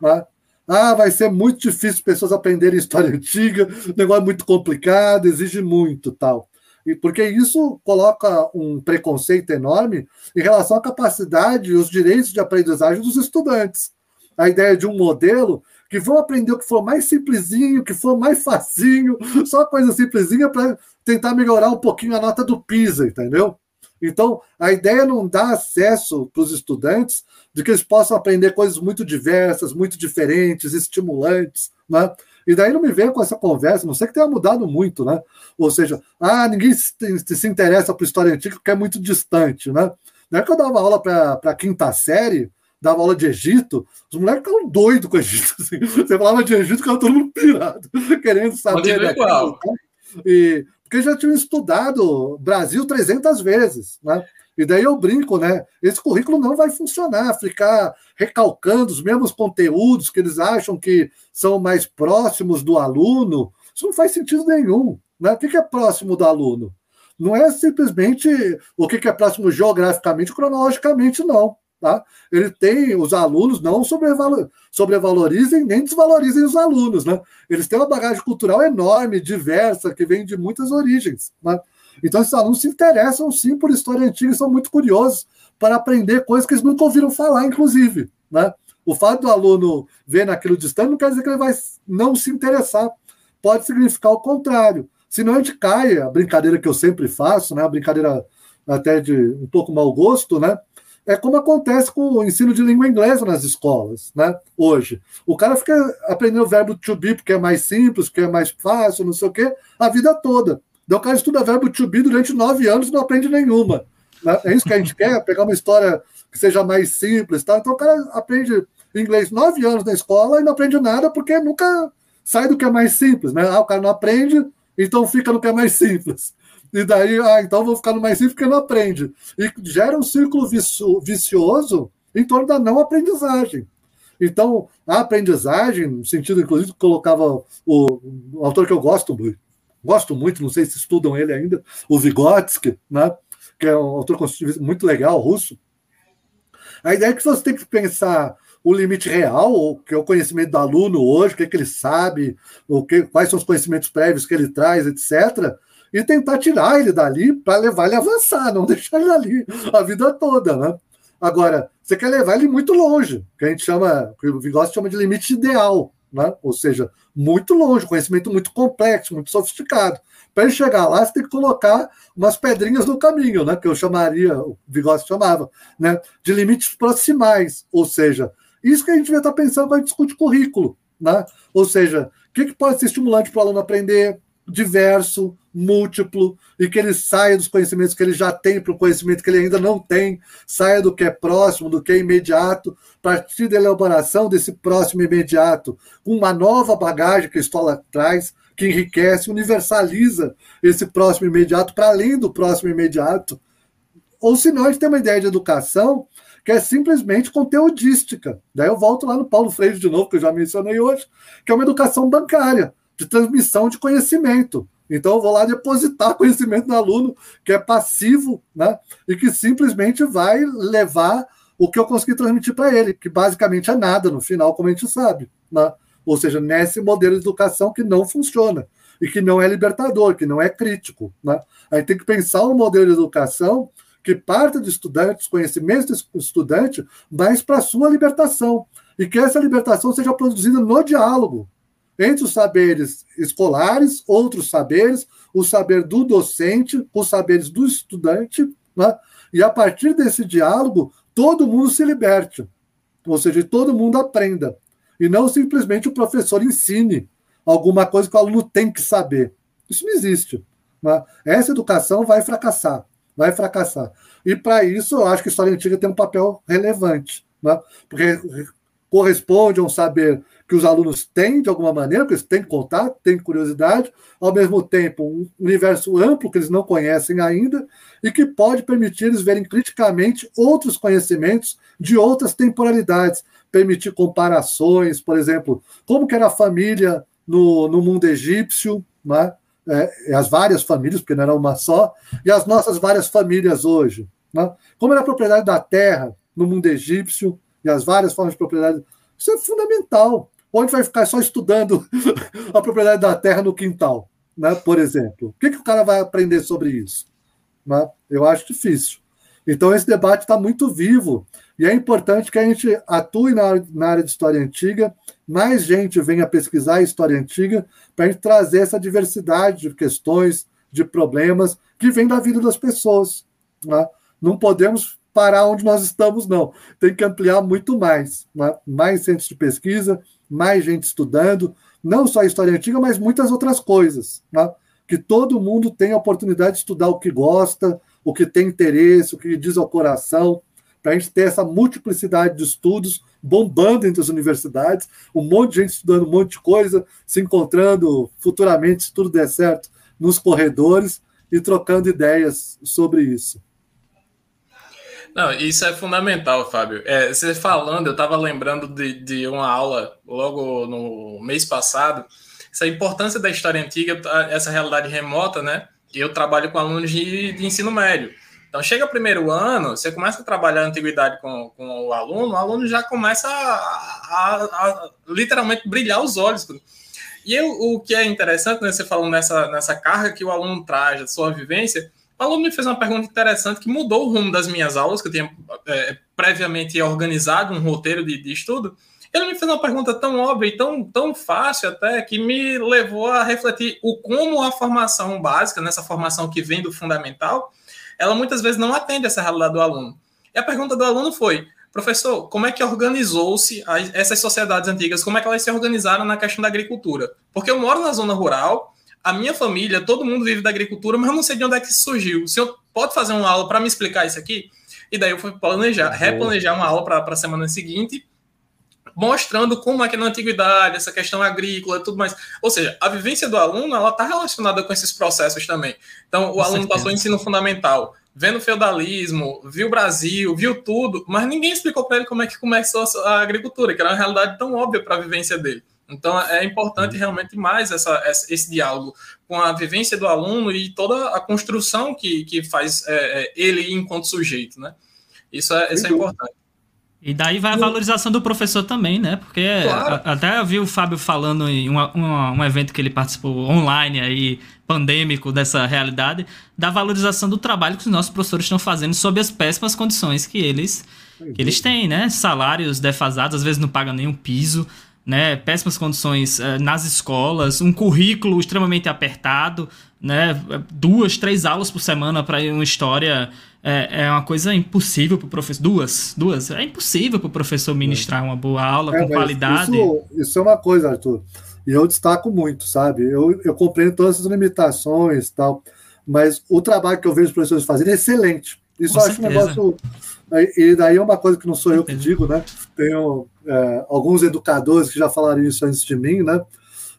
Speaker 4: Né? Ah, vai ser muito difícil pessoas aprenderem história antiga, negócio é muito complicado, exige muito tal. E porque isso coloca um preconceito enorme em relação à capacidade e os direitos de aprendizagem dos estudantes. A ideia de um modelo que vão aprender o que for mais simplesinho, que for mais facinho, só coisa simplesinha para tentar melhorar um pouquinho a nota do PISA, entendeu? Então, a ideia não dá acesso para os estudantes de que eles possam aprender coisas muito diversas, muito diferentes, estimulantes, né? E daí não me venha com essa conversa, não sei que tenha mudado muito, né? Ou seja, ah, ninguém se, se interessa por história antiga porque é muito distante, né? Na época que eu dava aula para a quinta série, dava aula de Egito, os moleques ficavam doidos com o Egito. Assim. Você falava de Egito, ficava todo mundo pirado, querendo saber. Daquilo, e, porque já tinham estudado Brasil 300 vezes, né? E daí eu brinco, né? Esse currículo não vai funcionar, ficar recalcando os mesmos conteúdos que eles acham que são mais próximos do aluno. Isso não faz sentido nenhum. Né? O que é próximo do aluno? Não é simplesmente o que é próximo geograficamente, cronologicamente, não. Tá? Ele tem, os alunos não sobrevalor, sobrevalorizem nem desvalorizem os alunos. Né? Eles têm uma bagagem cultural enorme, diversa, que vem de muitas origens. Né? Então, esses alunos se interessam sim por história antiga e são muito curiosos para aprender coisas que eles nunca ouviram falar, inclusive. Né? O fato do aluno ver naquilo distante não quer dizer que ele vai não se interessar. Pode significar o contrário. Senão a gente cai, a brincadeira que eu sempre faço, né? a brincadeira até de um pouco mau gosto, né? É como acontece com o ensino de língua inglesa nas escolas, né? Hoje. O cara fica aprendendo o verbo to be porque é mais simples, porque é mais fácil, não sei o quê, a vida toda. Então o cara estuda verbo to be durante nove anos e não aprende nenhuma. Né? É isso que a gente quer, pegar uma história que seja mais simples. Tá? Então o cara aprende inglês nove anos na escola e não aprende nada porque nunca sai do que é mais simples. Né? Ah, o cara não aprende, então fica no que é mais simples. E daí, ah, então vou ficar no mais simples porque não aprende. E gera um círculo vicioso em torno da não aprendizagem. Então, a aprendizagem, no sentido, inclusive, colocava o, o autor que eu gosto gosto muito, não sei se estudam ele ainda, o Vygotsky, né? que é um autor muito legal, russo. A ideia é que você tem que pensar o limite real, que é o conhecimento do aluno hoje, o que, é que ele sabe, o que, quais são os conhecimentos prévios que ele traz, etc., e tentar tirar ele dali para levar ele a avançar, não deixar ele ali a vida toda, né? Agora, você quer levar ele muito longe, que a gente chama, que o Vygotsky chama de limite ideal, né? Ou seja, muito longe, conhecimento muito complexo, muito sofisticado. Para ele chegar lá, você tem que colocar umas pedrinhas no caminho, né? Que eu chamaria, o Vygotsky chamava, né? De limites proximais, ou seja, isso que a gente devia estar pensando quando a gente discute currículo, né? Ou seja, o que, que pode ser estimulante para o aluno aprender? Diverso, múltiplo, e que ele saia dos conhecimentos que ele já tem para o conhecimento que ele ainda não tem, saia do que é próximo, do que é imediato, partir da elaboração desse próximo imediato, com uma nova bagagem que a escola traz, que enriquece, universaliza esse próximo imediato para além do próximo imediato. Ou senão a gente tem uma ideia de educação que é simplesmente conteudística. Daí eu volto lá no Paulo Freire de novo, que eu já mencionei hoje, que é uma educação bancária de transmissão de conhecimento. Então, eu vou lá depositar conhecimento no aluno que é passivo, né? E que simplesmente vai levar o que eu consegui transmitir para ele, que basicamente é nada no final, como a gente sabe, né? Ou seja, nesse modelo de educação que não funciona e que não é libertador, que não é crítico, né? A gente tem que pensar um modelo de educação que parta de estudantes, conhecimentos do estudante, mas para sua libertação. E que essa libertação seja produzida no diálogo, entre os saberes escolares, outros saberes, o saber do docente, os saberes do estudante, né? e a partir desse diálogo, todo mundo se liberte, ou seja, todo mundo aprenda, e não simplesmente o professor ensine alguma coisa que o aluno tem que saber. Isso não existe. Né? Essa educação vai fracassar, vai fracassar. E para isso, eu acho que a história antiga tem um papel relevante, né? porque corresponde a um saber que os alunos têm de alguma maneira, porque eles têm contato, têm curiosidade, ao mesmo tempo um universo amplo que eles não conhecem ainda e que pode permitir eles verem criticamente outros conhecimentos de outras temporalidades, permitir comparações, por exemplo, como que era a família no, no mundo egípcio, né? é, as várias famílias, porque não era uma só, e as nossas várias famílias hoje. Né? Como era a propriedade da terra no mundo egípcio e as várias formas de propriedade. Isso é fundamental. Onde vai ficar só estudando a propriedade da terra no quintal, né? por exemplo? O que, que o cara vai aprender sobre isso? Né? Eu acho difícil. Então, esse debate está muito vivo e é importante que a gente atue na, na área de história antiga, mais gente venha pesquisar a história antiga, para a gente trazer essa diversidade de questões, de problemas que vem da vida das pessoas. Né? Não podemos parar onde nós estamos, não. Tem que ampliar muito mais. Né? Mais centros de pesquisa, mais gente estudando, não só a história antiga, mas muitas outras coisas. Né? Que todo mundo tenha a oportunidade de estudar o que gosta, o que tem interesse, o que diz ao coração, para a gente ter essa multiplicidade de estudos bombando entre as universidades, um monte de gente estudando um monte de coisa, se encontrando futuramente, se tudo der certo, nos corredores e trocando ideias sobre isso.
Speaker 3: Não, isso é fundamental, Fábio. É, você falando, eu estava lembrando de, de uma aula logo no mês passado, essa importância da história antiga, essa realidade remota, né? Eu trabalho com alunos de, de ensino médio. Então, chega o primeiro ano, você começa a trabalhar a antiguidade com, com o aluno, o aluno já começa a, a, a literalmente brilhar os olhos. E eu, o que é interessante, né, você falando nessa, nessa carga que o aluno traz, da sua vivência, o aluno me fez uma pergunta interessante que mudou o rumo das minhas aulas, que eu tinha é, previamente organizado um roteiro de, de estudo. Ele me fez uma pergunta tão óbvia e tão, tão fácil até que me levou a refletir o como a formação básica, nessa formação que vem do fundamental, ela muitas vezes não atende essa realidade do aluno. E a pergunta do aluno foi: professor, como é que organizou-se essas sociedades antigas? Como é que elas se organizaram na questão da agricultura? Porque eu moro na zona rural, a minha família, todo mundo vive da agricultura, mas eu não sei de onde é que isso surgiu. O senhor pode fazer uma aula para me explicar isso aqui? E daí eu fui planejar, replanejar uma aula para a semana seguinte, mostrando como é que na antiguidade, essa questão agrícola e tudo mais. Ou seja, a vivência do aluno, ela está relacionada com esses processos também. Então, o com aluno certeza. passou o ensino fundamental, vendo feudalismo, viu o Brasil, viu tudo, mas ninguém explicou para ele como é que começou a agricultura, que era uma realidade tão óbvia para a vivência dele. Então, é importante realmente mais essa, esse diálogo com a vivência do aluno e toda a construção que, que faz é, é ele enquanto sujeito, né? Isso é, isso é importante.
Speaker 5: E daí vai a valorização do professor também, né? Porque claro. a, até eu vi o Fábio falando em uma, uma, um evento que ele participou online aí, pandêmico dessa realidade, da valorização do trabalho que os nossos professores estão fazendo sob as péssimas condições que eles, que eles têm, né? Salários defasados, às vezes não pagam nenhum piso, né? Péssimas condições uh, nas escolas, um currículo extremamente apertado, né? Duas, três aulas por semana para uma história é, é uma coisa impossível para o professor. Duas, duas. É impossível para o professor ministrar uma boa aula é, com qualidade.
Speaker 4: Isso, isso, é uma coisa, Arthur. E eu destaco muito, sabe? Eu, eu compreendo todas essas limitações e tal, mas o trabalho que eu vejo os professores fazendo é excelente. Isso com eu acho um negócio. E daí é uma coisa que não sou eu que digo, né? Tenho é, alguns educadores que já falaram isso antes de mim, né?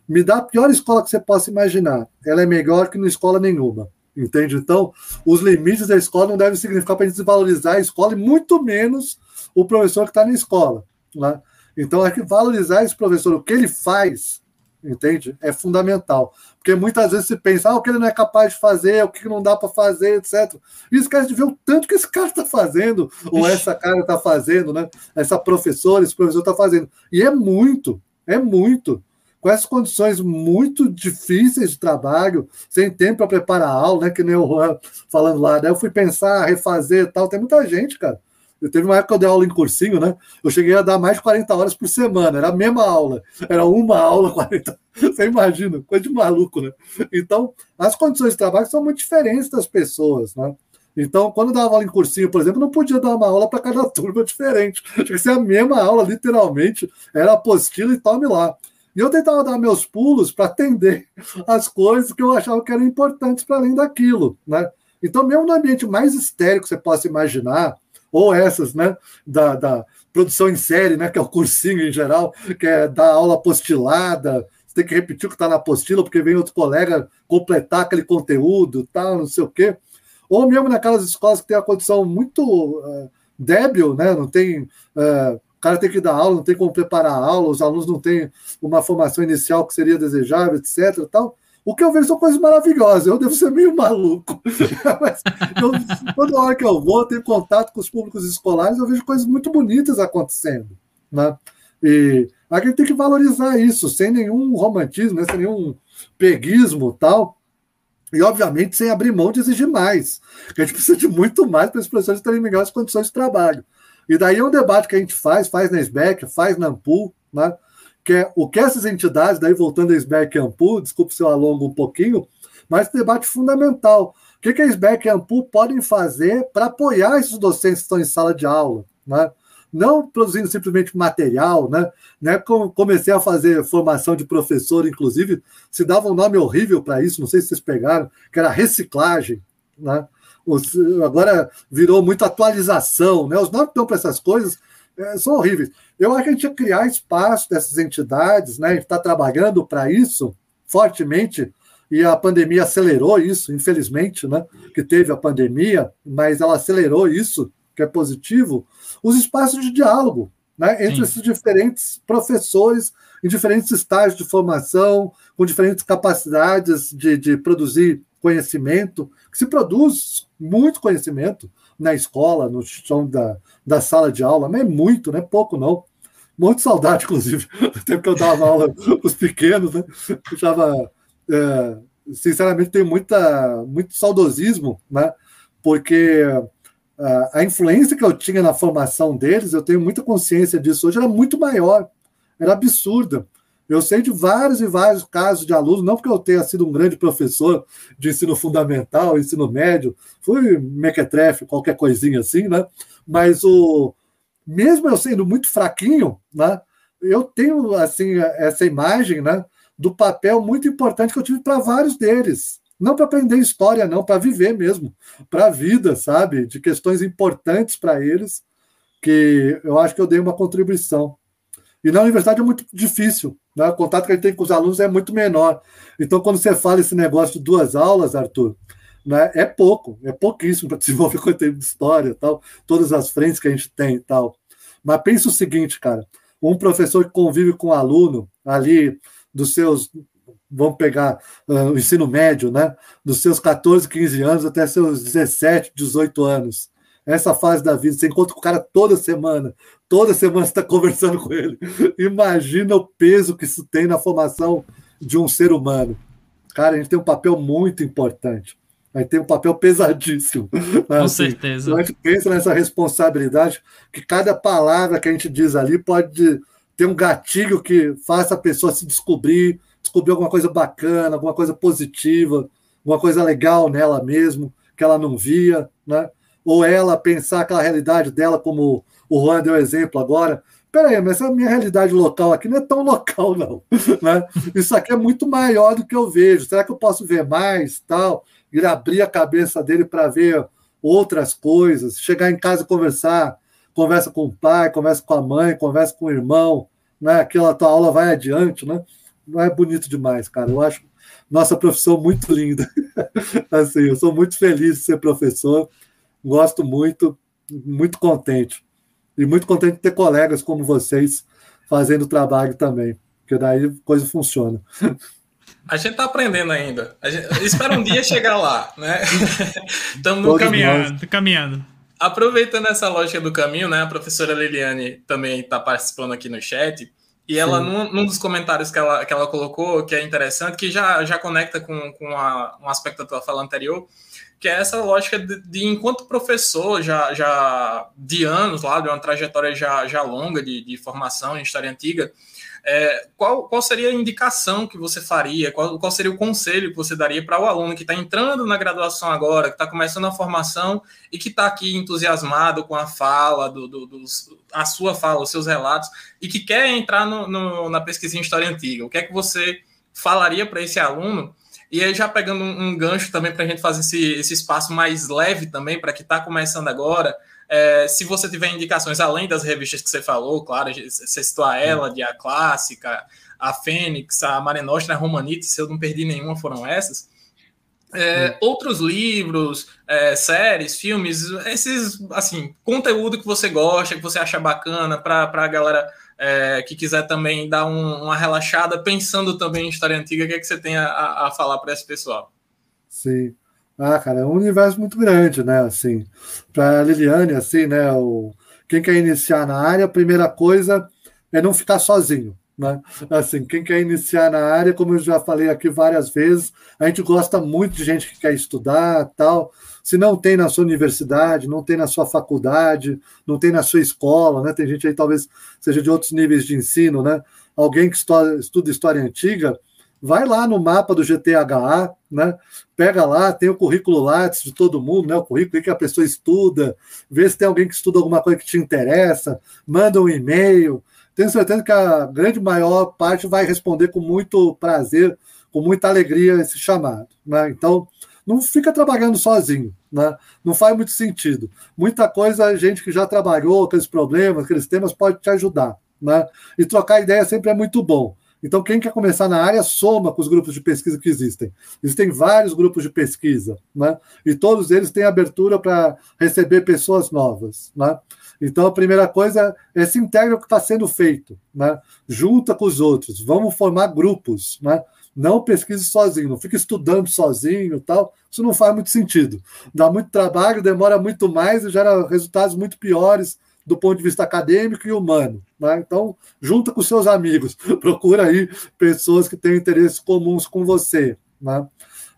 Speaker 4: Me dá a pior escola que você possa imaginar. Ela é melhor que não escola nenhuma. Entende? Então, os limites da escola não devem significar para a gente desvalorizar a escola e muito menos o professor que está na escola. Né? Então, é que valorizar esse professor, o que ele faz, entende? É fundamental. Porque muitas vezes se pensa, ah, o que ele não é capaz de fazer, o que não dá para fazer, etc. E esquece de ver o tanto que esse cara está fazendo, ou essa cara está fazendo, né? Essa professora, esse professor está fazendo. E é muito, é muito com essas condições muito difíceis de trabalho, sem tempo para preparar a aula, né? Que nem o Juan falando lá, né? Eu fui pensar, refazer e tal. Tem muita gente, cara, Eu teve uma época que eu dei aula em cursinho, né? Eu cheguei a dar mais de 40 horas por semana, era a mesma aula, era uma aula, 40. Você imagina, coisa de maluco, né? Então, as condições de trabalho são muito diferentes das pessoas, né? Então, quando eu dava aula em cursinho, por exemplo, não podia dar uma aula para cada turma diferente. Tinha que ser a mesma aula, literalmente, era apostila e tome lá. E eu tentava dar meus pulos para atender as coisas que eu achava que eram importantes para além daquilo, né? Então, mesmo no ambiente mais histérico que você possa imaginar, ou essas, né, da, da produção em série, né, que é o cursinho em geral, que é dar aula apostilada, você tem que repetir o que está na apostila, porque vem outro colega completar aquele conteúdo, tal, não sei o quê. Ou mesmo naquelas escolas que tem a condição muito uh, débil, né, não tem... Uh, o cara tem que dar aula, não tem como preparar a aula, os alunos não têm uma formação inicial que seria desejável, etc. Tal. O que eu vejo são coisas maravilhosas. Eu devo ser meio maluco. Mas eu, toda hora que eu vou, tenho contato com os públicos escolares, eu vejo coisas muito bonitas acontecendo. Né? E a gente tem que valorizar isso, sem nenhum romantismo, né? sem nenhum peguismo tal. E, obviamente, sem abrir mão de exigir mais. A gente precisa de muito mais para os professores terem melhores condições de trabalho. E daí é um debate que a gente faz, faz na SBEC, faz na AMPUL, né? Que o que essas entidades, daí voltando a SBEC e AMPU, desculpe se eu alongo um pouquinho, mas debate fundamental. O que, que a SBEC e a AMPU podem fazer para apoiar esses docentes que estão em sala de aula? Né? Não produzindo simplesmente material, né? né? Comecei a fazer formação de professor, inclusive, se dava um nome horrível para isso, não sei se vocês pegaram, que era reciclagem. Né? Agora virou muito atualização, né? Os nomes que estão para essas coisas é, são horríveis. Eu acho que a gente que criar espaço dessas entidades, né? A gente está trabalhando para isso fortemente, e a pandemia acelerou isso, infelizmente, né? Que teve a pandemia, mas ela acelerou isso, que é positivo, os espaços de diálogo, né? Entre Sim. esses diferentes professores em diferentes estágios de formação, com diferentes capacidades de, de produzir conhecimento, que se produz muito conhecimento, na escola, no chão da, da sala de aula, mas é muito, não é pouco não. Muito saudade, inclusive, do tempo que eu dava aula os pequenos, né? Eu estava, é, sinceramente, tenho muita, muito saudosismo, né? Porque a, a influência que eu tinha na formação deles, eu tenho muita consciência disso hoje, era muito maior, era absurda. Eu sei de vários e vários casos de alunos, não porque eu tenha sido um grande professor de ensino fundamental, ensino médio, fui mequetrefe, qualquer coisinha assim, né? Mas o mesmo eu sendo muito fraquinho, né? Eu tenho assim essa imagem, né? Do papel muito importante que eu tive para vários deles. Não para aprender história, não, para viver mesmo, para a vida, sabe? De questões importantes para eles, que eu acho que eu dei uma contribuição. E na universidade é muito difícil, né? o contato que a gente tem com os alunos é muito menor. Então, quando você fala esse negócio de duas aulas, Arthur, né, é pouco, é pouquíssimo para desenvolver conteúdo de história, tal, todas as frentes que a gente tem e tal. Mas pensa o seguinte, cara, um professor que convive com um aluno ali dos seus, vamos pegar uh, o ensino médio, né, dos seus 14, 15 anos até seus 17, 18 anos essa fase da vida, você encontra com o cara toda semana, toda semana você está conversando com ele. Imagina o peso que isso tem na formação de um ser humano. Cara, a gente tem um papel muito importante. Gente tem um papel pesadíssimo.
Speaker 5: Com assim, certeza.
Speaker 4: A gente pensa nessa responsabilidade, que cada palavra que a gente diz ali pode ter um gatilho que faça a pessoa se descobrir, descobrir alguma coisa bacana, alguma coisa positiva, alguma coisa legal nela mesmo, que ela não via, né? ou ela pensar aquela realidade dela, como o Juan deu exemplo agora. Peraí, mas essa minha realidade local aqui não é tão local, não. Né? Isso aqui é muito maior do que eu vejo. Será que eu posso ver mais? tal? Ir abrir a cabeça dele para ver outras coisas, chegar em casa e conversar, conversa com o pai, conversa com a mãe, conversa com o irmão, né? Aquela tua aula vai adiante, né? Não é bonito demais, cara. Eu acho nossa profissão muito linda. assim, eu sou muito feliz de ser professor gosto muito, muito contente. E muito contente de ter colegas como vocês fazendo o trabalho também, porque daí a coisa funciona.
Speaker 3: A gente está aprendendo ainda. Gente, espera um dia chegar lá, né?
Speaker 5: Estamos no caminhando, caminhando.
Speaker 3: Aproveitando essa lógica do caminho, né? A professora Liliane também está participando aqui no chat. E ela, num, num, dos comentários que ela, que ela colocou, que é interessante, que já, já conecta com, com a, um aspecto da tua fala anterior, que é essa lógica de, de, enquanto professor já, já de anos lá, de uma trajetória já, já longa de, de formação em história antiga, é, qual, qual seria a indicação que você faria? Qual, qual seria o conselho que você daria para o aluno que está entrando na graduação agora, que está começando a formação e que está aqui entusiasmado com a fala, do, do, a sua fala, os seus relatos, e que quer entrar no, no, na pesquisa em história antiga? O que é que você falaria para esse aluno? E aí, já pegando um, um gancho também para a gente fazer esse, esse espaço mais leve também, para que está começando agora, é, se você tiver indicações além das revistas que você falou, claro, você citou a Ela, A Clássica, a Fênix, a Mare Nostra, a Romanite, se eu não perdi nenhuma, foram essas. É, outros livros, é, séries, filmes, esses, assim, conteúdo que você gosta, que você acha bacana para a galera é, que quiser também dar um, uma relaxada, pensando também em história antiga, o que, é que você tem a, a falar para esse pessoal?
Speaker 4: Sim. Ah, cara, é um universo muito grande, né? Assim, para Liliane, assim, né? O, quem quer iniciar na área, a primeira coisa é não ficar sozinho. Né? Assim, quem quer iniciar na área, como eu já falei aqui várias vezes, a gente gosta muito de gente que quer estudar, tal. Se não tem na sua universidade, não tem na sua faculdade, não tem na sua escola, né? Tem gente aí talvez seja de outros níveis de ensino, né? Alguém que estuda história antiga, vai lá no mapa do GTHA, né? Pega lá, tem o currículo Lattes de todo mundo, né? O currículo que a pessoa estuda, vê se tem alguém que estuda alguma coisa que te interessa, manda um e-mail. Tenho certeza que a grande maior parte vai responder com muito prazer, com muita alegria esse chamado, né? Então, não fica trabalhando sozinho, né? Não faz muito sentido. Muita coisa a gente que já trabalhou aqueles problemas, aqueles temas pode te ajudar, né? E trocar ideia sempre é muito bom. Então, quem quer começar na área, soma com os grupos de pesquisa que existem. Existem vários grupos de pesquisa, né? E todos eles têm abertura para receber pessoas novas, né? Então, a primeira coisa é se integre o que está sendo feito, né? Junta com os outros, vamos formar grupos, né? Não pesquise sozinho, não fique estudando sozinho tal. Isso não faz muito sentido. Dá muito trabalho, demora muito mais e gera resultados muito piores do ponto de vista acadêmico e humano. Né? Então, junta com seus amigos, procura aí pessoas que têm interesses comuns com você. Né?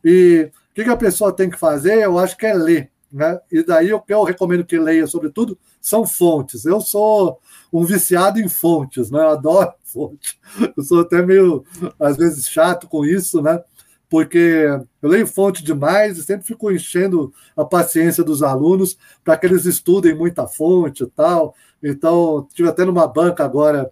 Speaker 4: E o que, a pessoa tem que fazer? Eu acho que é ler. Né? E daí o que eu recomendo que leia, sobretudo, são fontes. Eu sou um viciado em fontes, né? eu adoro fontes. Eu sou até meio, às vezes, chato com isso, né? Porque eu leio fonte demais e sempre fico enchendo a paciência dos alunos para que eles estudem muita fonte e tal. Então, tive até numa banca agora,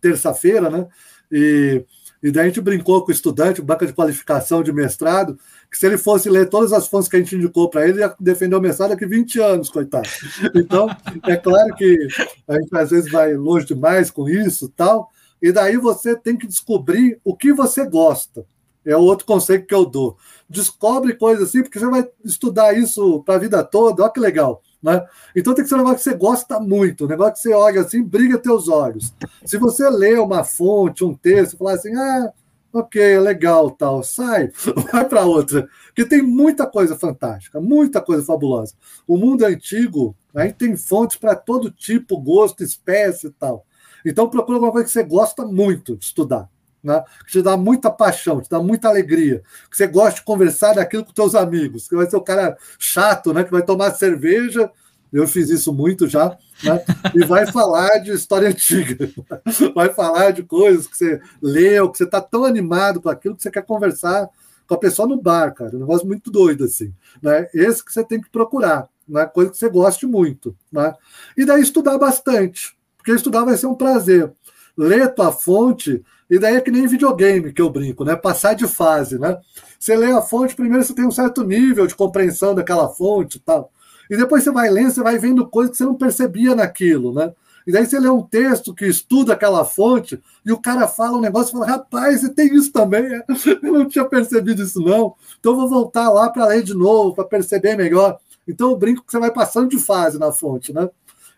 Speaker 4: terça-feira, né? E, e daí a gente brincou com o estudante, banca de qualificação de mestrado, que se ele fosse ler todas as fontes que a gente indicou para ele, ia defender o mestrado daqui 20 anos, coitado. Então, é claro que a gente às vezes vai longe demais com isso tal, e daí você tem que descobrir o que você gosta. É o outro conceito que eu dou. Descobre coisas assim, porque você vai estudar isso para a vida toda, olha que legal. Né? Então tem que ser um negócio que você gosta muito, um negócio que você olha assim, briga teus olhos. Se você lê uma fonte, um texto, falar assim, ah, ok, legal, tal, sai, vai para outra. Porque tem muita coisa fantástica, muita coisa fabulosa. O mundo é antigo, aí tem fontes para todo tipo, gosto, espécie e tal. Então procura alguma coisa que você gosta muito de estudar né? que te dá muita paixão, te dá muita alegria, que você gosta de conversar daquilo com seus amigos, que vai ser o cara chato, né? que vai tomar cerveja, eu fiz isso muito já, né? e vai falar de história antiga, vai falar de coisas que você leu, que você está tão animado com aquilo que você quer conversar com a pessoa no bar, cara, um negócio muito doido assim. Né? Esse que você tem que procurar, né? coisa que você goste muito. Né? E daí estudar bastante, porque estudar vai ser um prazer. Ler tua fonte e daí é que nem videogame que eu brinco, né? Passar de fase, né? Você lê a fonte, primeiro você tem um certo nível de compreensão daquela fonte e tal. E depois você vai lendo, você vai vendo coisas que você não percebia naquilo, né? E daí você lê um texto que estuda aquela fonte e o cara fala um negócio e fala: rapaz, você tem isso também? Eu não tinha percebido isso, não. Então vou voltar lá para ler de novo, para perceber melhor. Então eu brinco que você vai passando de fase na fonte, né?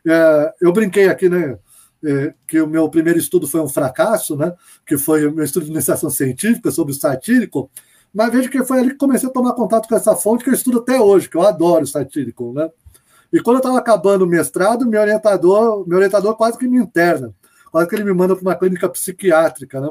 Speaker 4: É, eu brinquei aqui, né? É, que o meu primeiro estudo foi um fracasso, né? que foi o meu estudo de iniciação científica sobre o satírico, mas veja que foi ali que comecei a tomar contato com essa fonte que eu estudo até hoje, que eu adoro o satírico. Né? E quando eu estava acabando o mestrado, meu orientador, meu orientador quase que me interna, quase que ele me manda para uma clínica psiquiátrica, né?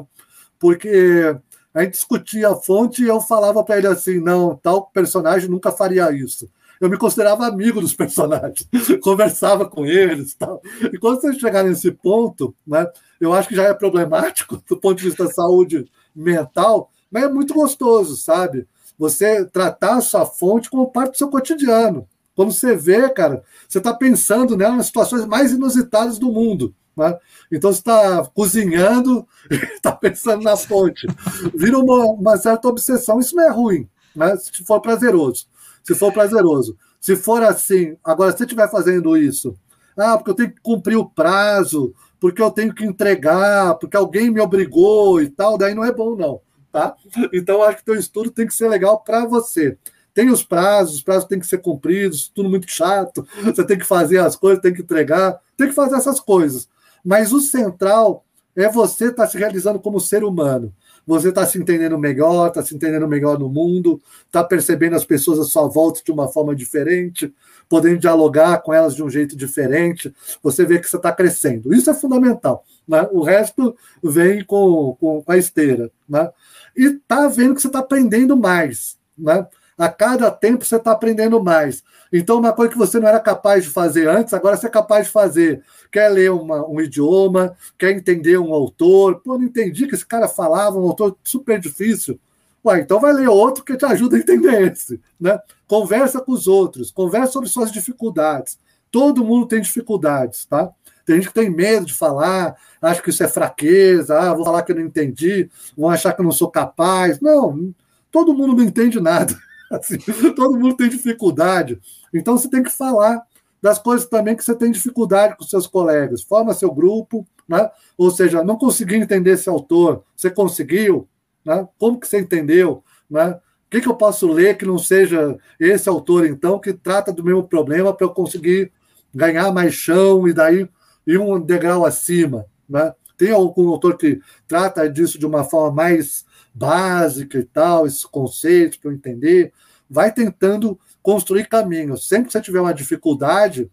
Speaker 4: porque a gente discutia a fonte e eu falava para ele assim: não, tal personagem nunca faria isso. Eu me considerava amigo dos personagens, conversava com eles tal. E quando você chegar nesse ponto, né, eu acho que já é problemático do ponto de vista da saúde mental, mas é muito gostoso, sabe? Você tratar a sua fonte como parte do seu cotidiano. Quando você vê, cara, você está pensando nela nas situações mais inusitadas do mundo. Né? Então você está cozinhando, está pensando na fonte. Vira uma, uma, certa obsessão. Isso não é ruim, né? se for prazeroso. Se for prazeroso. Se for assim, agora, se você estiver fazendo isso, ah, porque eu tenho que cumprir o prazo, porque eu tenho que entregar, porque alguém me obrigou e tal, daí não é bom, não. Tá? Então, acho que teu estudo tem que ser legal para você. Tem os prazos, os prazos têm que ser cumpridos, tudo muito chato. Você tem que fazer as coisas, tem que entregar, tem que fazer essas coisas. Mas o central é você estar tá se realizando como ser humano. Você está se entendendo melhor, está se entendendo melhor no mundo, está percebendo as pessoas à sua volta de uma forma diferente, podendo dialogar com elas de um jeito diferente. Você vê que você está crescendo. Isso é fundamental. Né? O resto vem com, com, com a esteira. Né? E está vendo que você está aprendendo mais. Né? A cada tempo você está aprendendo mais. Então, uma coisa que você não era capaz de fazer antes, agora você é capaz de fazer. Quer ler uma, um idioma, quer entender um autor. Pô, não entendi que esse cara falava, um autor super difícil. Ué, então vai ler outro que te ajuda a entender esse. Né? Conversa com os outros, conversa sobre suas dificuldades. Todo mundo tem dificuldades, tá? Tem gente que tem medo de falar, acha que isso é fraqueza, ah, vou falar que eu não entendi, vão achar que eu não sou capaz. Não, todo mundo não entende nada. Assim, todo mundo tem dificuldade. Então você tem que falar das coisas também que você tem dificuldade com seus colegas. Forma seu grupo, né? ou seja, não consegui entender esse autor, você conseguiu? Né? Como que você entendeu? Né? O que, que eu posso ler que não seja esse autor, então, que trata do mesmo problema para eu conseguir ganhar mais chão e daí ir um degrau acima? Né? Tem algum autor que trata disso de uma forma mais básica e tal, esses conceitos para eu entender. Vai tentando construir caminhos. Sempre que você tiver uma dificuldade,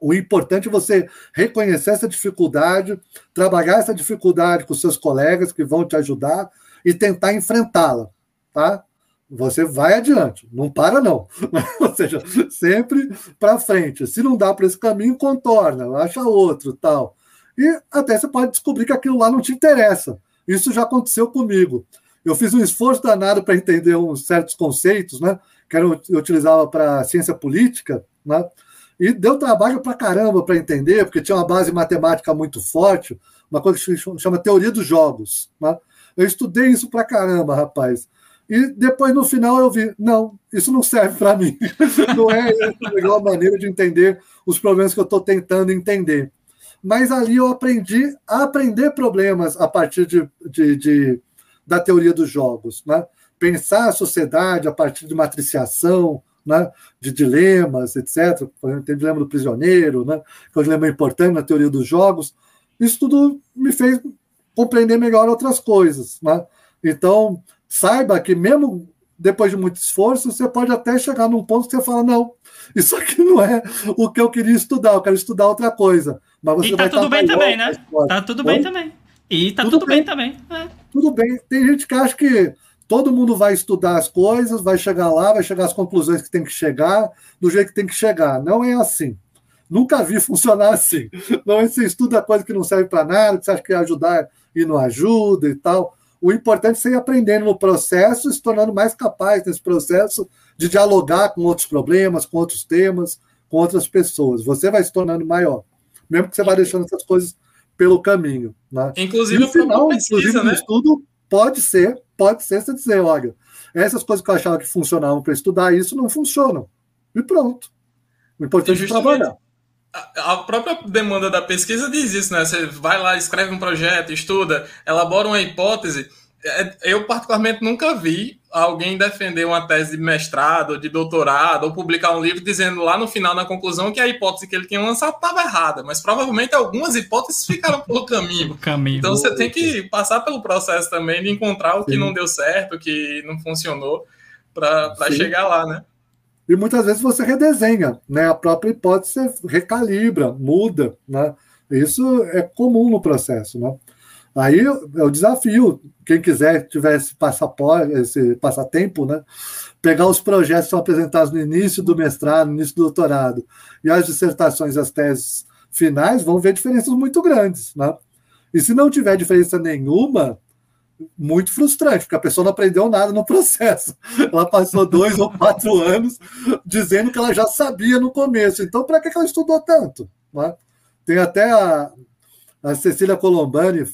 Speaker 4: o importante é você reconhecer essa dificuldade, trabalhar essa dificuldade com seus colegas que vão te ajudar e tentar enfrentá-la, tá? Você vai adiante, não para não. Ou seja, sempre para frente. Se não dá para esse caminho, contorna, acha outro, tal. E até você pode descobrir que aquilo lá não te interessa. Isso já aconteceu comigo. Eu fiz um esforço danado para entender uns certos conceitos, né? Que eu utilizava para ciência política, né? E deu trabalho para caramba para entender, porque tinha uma base matemática muito forte, uma coisa que se chama teoria dos jogos. Né? Eu estudei isso para caramba, rapaz. E depois, no final, eu vi: não, isso não serve para mim. não é a melhor maneira de entender os problemas que eu estou tentando entender mas ali eu aprendi a aprender problemas a partir de, de, de da teoria dos jogos, né? Pensar a sociedade a partir de matriciação, né? De dilemas, etc. Tem o dilema do prisioneiro, né? Que é um dilema importante na teoria dos jogos. Isso tudo me fez compreender melhor outras coisas, né? Então, saiba que mesmo depois de muito esforço, você pode até chegar num ponto que você fala, não, isso aqui não é o que eu queria estudar, eu quero estudar outra coisa.
Speaker 5: Mas você e tá tudo bem também, né? Tá tudo bem também. E tá tudo, tudo bem. bem, também. É.
Speaker 4: Tudo bem. Tem gente que acha que todo mundo vai estudar as coisas, vai chegar lá, vai chegar às conclusões que tem que chegar, do jeito que tem que chegar. Não é assim. Nunca vi funcionar assim. Não é você estuda coisa que não serve para nada, que você acha que ia ajudar e não ajuda e tal. O importante é você ir aprendendo no processo, se tornando mais capaz nesse processo de dialogar com outros problemas, com outros temas, com outras pessoas. Você vai se tornando maior mesmo que você vá deixando essas coisas pelo caminho. Né?
Speaker 3: Inclusive,
Speaker 4: no final, pesquisa, inclusive né? estudo, pode ser, pode ser você dizer, olha, essas coisas que eu achava que funcionavam para estudar isso não funcionam. E pronto. O importante é trabalhar.
Speaker 3: A própria demanda da pesquisa diz isso, né? Você vai lá, escreve um projeto, estuda, elabora uma hipótese. É, eu, particularmente, nunca vi alguém defender uma tese de mestrado, de doutorado, ou publicar um livro dizendo lá no final, na conclusão, que a hipótese que ele tinha lançado estava errada, mas provavelmente algumas hipóteses ficaram pelo caminho.
Speaker 5: caminho.
Speaker 3: Então você tem que passar pelo processo também de encontrar o que Sim. não deu certo, o que não funcionou, para chegar lá, né?
Speaker 4: E muitas vezes você redesenha, né? A própria hipótese você recalibra, muda, né? Isso é comum no processo, né? Aí é o desafio, quem quiser tivesse passaporte, esse passatempo, né? Pegar os projetos que são apresentados no início do mestrado, no início do doutorado, e as dissertações, as teses finais, vão ver diferenças muito grandes, né? E se não tiver diferença nenhuma, muito frustrante, porque a pessoa não aprendeu nada no processo. Ela passou dois ou quatro anos dizendo que ela já sabia no começo. Então, para que ela estudou tanto? Né? Tem até a, a Cecília Colombani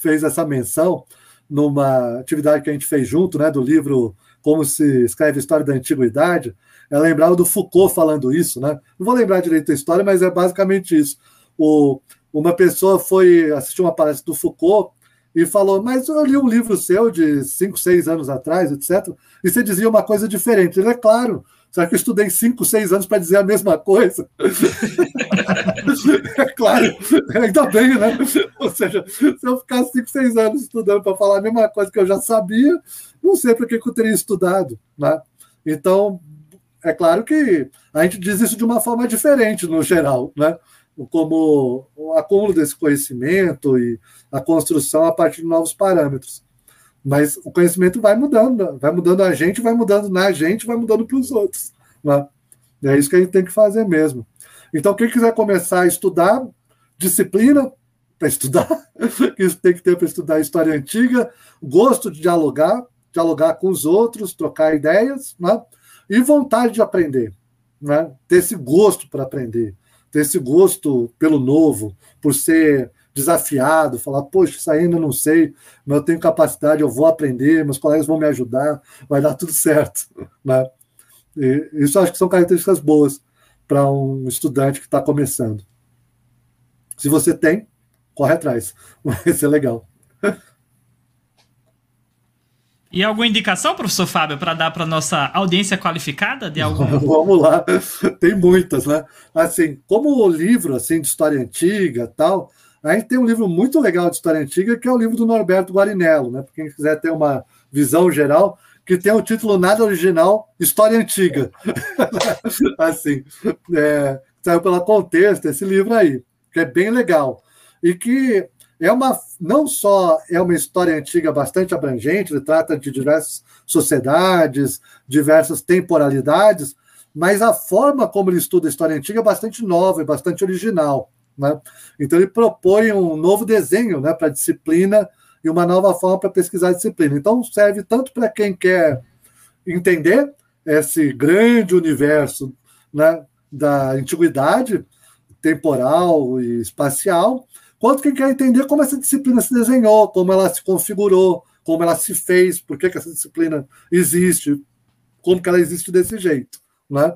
Speaker 4: fez essa menção numa atividade que a gente fez junto, né, do livro Como se escreve a história da antiguidade. Ela lembrava do Foucault falando isso, né? Não vou lembrar direito a história, mas é basicamente isso. O, uma pessoa foi assistir uma palestra do Foucault e falou: Mas eu li um livro seu de 5, 6 anos atrás, etc. E você dizia uma coisa diferente. Ele é claro. Será que eu estudei 5, 6 anos para dizer a mesma coisa? é claro, ainda bem, né? Ou seja, se eu ficar 5, 6 anos estudando para falar a mesma coisa que eu já sabia, não sei para que eu teria estudado. Né? Então, é claro que a gente diz isso de uma forma diferente no geral, né? como o acúmulo desse conhecimento e a construção a partir de novos parâmetros. Mas o conhecimento vai mudando, vai mudando a gente, vai mudando na gente, vai mudando para os outros. Né? É isso que a gente tem que fazer mesmo. Então, quem quiser começar a estudar disciplina para estudar, isso tem que ter para estudar história antiga, gosto de dialogar, dialogar com os outros, trocar ideias, né? e vontade de aprender, né? ter esse gosto para aprender ter esse gosto pelo novo, por ser desafiado, falar, poxa, isso ainda não sei, mas eu tenho capacidade, eu vou aprender, meus colegas vão me ajudar, vai dar tudo certo. Né? E isso acho que são características boas para um estudante que está começando. Se você tem, corre atrás, vai ser legal.
Speaker 5: E alguma indicação, professor Fábio, para dar para nossa audiência qualificada de algum?
Speaker 4: Vamos lá, tem muitas, né? Assim, como o livro assim de história antiga, tal, a gente tem um livro muito legal de história antiga que é o livro do Norberto Guarinello, né? Para quem quiser ter uma visão geral, que tem o título nada original, História Antiga. assim, é, saiu pela Contexto esse livro aí, que é bem legal e que é uma não só é uma história antiga bastante abrangente, ele trata de diversas sociedades, diversas temporalidades, mas a forma como ele estuda a história antiga é bastante nova e bastante original. Né? Então ele propõe um novo desenho né, para a disciplina e uma nova forma para pesquisar a disciplina. Então serve tanto para quem quer entender esse grande universo né, da antiguidade temporal e espacial, quanto quem quer entender como essa disciplina se desenhou, como ela se configurou, como ela se fez, por que, que essa disciplina existe, como que ela existe desse jeito. Né?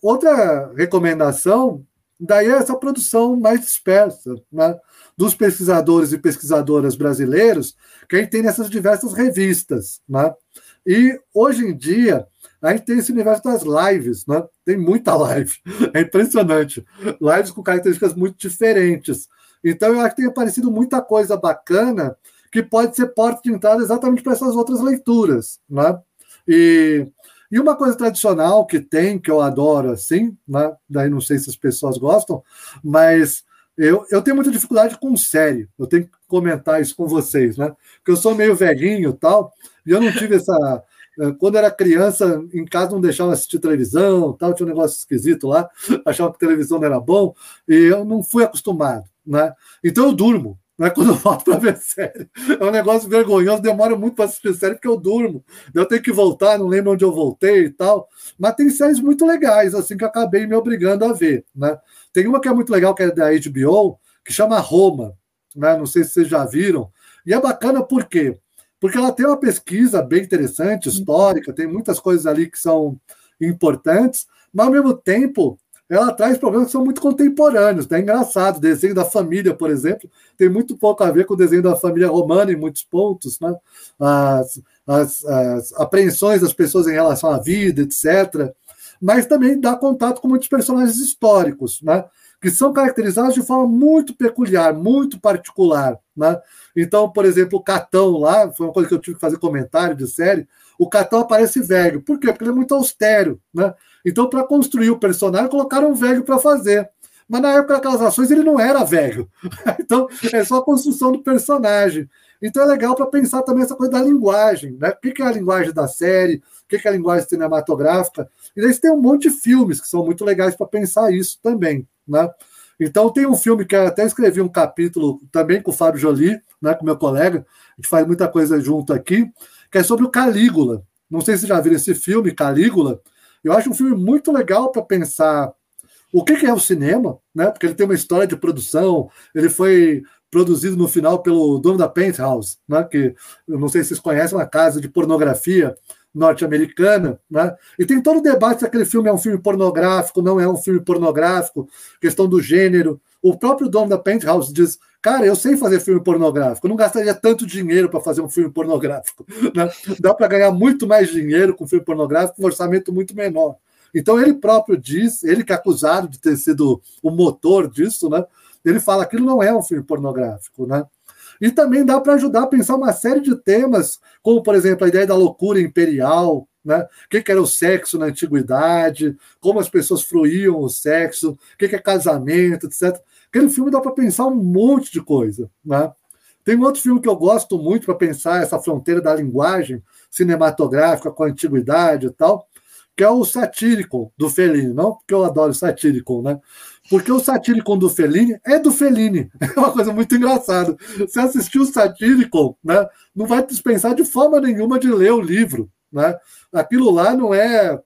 Speaker 4: Outra recomendação daí essa produção mais dispersa né? dos pesquisadores e pesquisadoras brasileiros que a gente tem nessas diversas revistas. Né? E hoje em dia a gente tem esse universo das lives, né? Tem muita live, é impressionante. Lives com características muito diferentes. Então, eu acho que tem aparecido muita coisa bacana que pode ser porta de entrada exatamente para essas outras leituras. Né? E, e uma coisa tradicional que tem, que eu adoro, assim, né? daí não sei se as pessoas gostam, mas eu, eu tenho muita dificuldade com série. Eu tenho que comentar isso com vocês, né? Porque eu sou meio velhinho e tal, e eu não tive essa. Eh, quando era criança, em casa não deixava assistir televisão, tal, tinha um negócio esquisito lá, achava que televisão não era bom, e eu não fui acostumado né? Então eu durmo. Né, quando eu volto para ver série. É um negócio vergonhoso, demora muito para assistir série porque eu durmo. Eu tenho que voltar, não lembro onde eu voltei e tal. Mas tem séries muito legais, assim, que eu acabei me obrigando a ver. Né? Tem uma que é muito legal, que é da HBO, que chama Roma. Né? Não sei se vocês já viram. E é bacana por quê? Porque ela tem uma pesquisa bem interessante, histórica, tem muitas coisas ali que são importantes, mas ao mesmo tempo ela traz problemas que são muito contemporâneos. É engraçado. O desenho da família, por exemplo, tem muito pouco a ver com o desenho da família romana em muitos pontos. Né? As, as, as apreensões das pessoas em relação à vida, etc. Mas também dá contato com muitos personagens históricos, né? que são caracterizados de forma muito peculiar, muito particular. Né? Então, por exemplo, o Catão lá, foi uma coisa que eu tive que fazer comentário de série, o Catão aparece velho. Por quê? Porque ele é muito austero. Né? Então, para construir o personagem, colocaram um velho para fazer. Mas na época daquelas ações ele não era velho. Então é só a construção do personagem. Então é legal para pensar também essa coisa da linguagem, né? O que é a linguagem da série, o que é a linguagem cinematográfica. E daí tem um monte de filmes que são muito legais para pensar isso também, né? Então tem um filme que eu até escrevi um capítulo também com o Fábio Jolie, né, com meu colega, a gente faz muita coisa junto aqui, que é sobre o Calígula. Não sei se já viram esse filme, Calígula. Eu acho um filme muito legal para pensar o que, que, é o cinema, né? Porque ele tem uma história de produção, ele foi produzido no final pelo dono da Penthouse, né? Que eu não sei se vocês conhecem, uma casa de pornografia norte-americana, né? E tem todo o debate se aquele filme é um filme pornográfico, não é um filme pornográfico, questão do gênero. O próprio dono da Penthouse diz: Cara, eu sei fazer filme pornográfico, eu não gastaria tanto dinheiro para fazer um filme pornográfico. Né? Dá para ganhar muito mais dinheiro com filme pornográfico, um orçamento muito menor. Então ele próprio diz, ele que é acusado de ter sido o motor disso, né? Ele fala que não é um filme pornográfico, né? E também dá para ajudar a pensar uma série de temas, como, por exemplo, a ideia da loucura imperial, né? o que, era o sexo na antiguidade, como as pessoas fruíam o sexo, o que, é casamento, etc. Aquele filme dá para pensar um monte de coisa. Né? Tem um outro filme que eu gosto muito para pensar essa fronteira da linguagem cinematográfica com a antiguidade e tal, que é o Satírico do Fellini, não porque eu adoro Satírico, né? Porque o Satírico do Fellini é do Fellini. É uma coisa muito engraçada. Você assistiu o Satírico, né? Não vai dispensar de forma nenhuma de ler o livro, né? Aquilo lá não é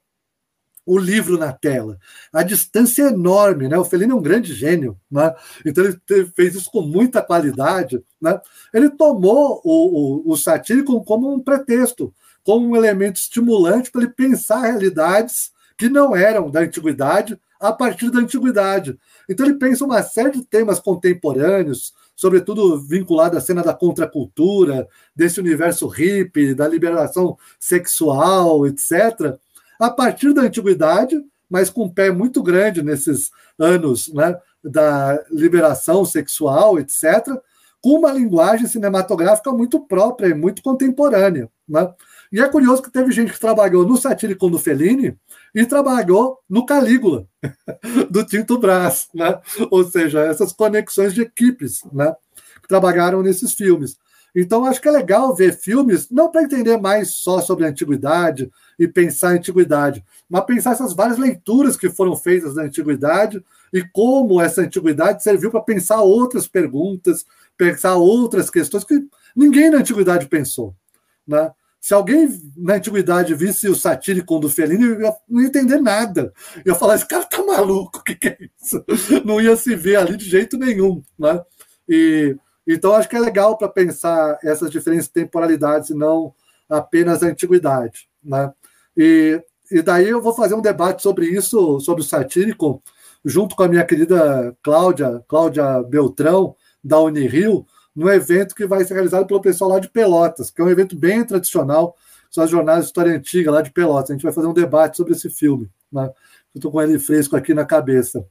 Speaker 4: o livro na tela. A distância é enorme, né? O Fellini é um grande gênio, né? Então ele fez isso com muita qualidade, né? Ele tomou o, o, o satírico como um pretexto como um elemento estimulante para ele pensar realidades que não eram da antiguidade a partir da antiguidade. Então ele pensa uma série de temas contemporâneos, sobretudo vinculado à cena da contracultura, desse universo hippie, da liberação sexual, etc., a partir da antiguidade, mas com um pé muito grande nesses anos né, da liberação sexual, etc., com uma linguagem cinematográfica muito própria e muito contemporânea. Né? E é curioso que teve gente que trabalhou no Satírico do Fellini e trabalhou no Calígula, do Tinto Brás, né? Ou seja, essas conexões de equipes, né? Que trabalharam nesses filmes. Então, acho que é legal ver filmes, não para entender mais só sobre a antiguidade e pensar a antiguidade, mas pensar essas várias leituras que foram feitas da antiguidade e como essa antiguidade serviu para pensar outras perguntas, pensar outras questões que ninguém na antiguidade pensou. Né? Se alguém na antiguidade visse o satírico do Fellini, ia, não ia entender nada. Ia falar: esse cara tá maluco, o que, que é isso? Não ia se ver ali de jeito nenhum. Né? E, então, acho que é legal para pensar essas diferentes temporalidades e não apenas a antiguidade. Né? E, e daí eu vou fazer um debate sobre isso, sobre o satírico, junto com a minha querida Cláudia, Cláudia Beltrão, da Unirio, no evento que vai ser realizado pelo pessoal lá de Pelotas, que é um evento bem tradicional, são as jornadas de história antiga lá de Pelotas. A gente vai fazer um debate sobre esse filme. Né? Estou com ele fresco aqui na cabeça.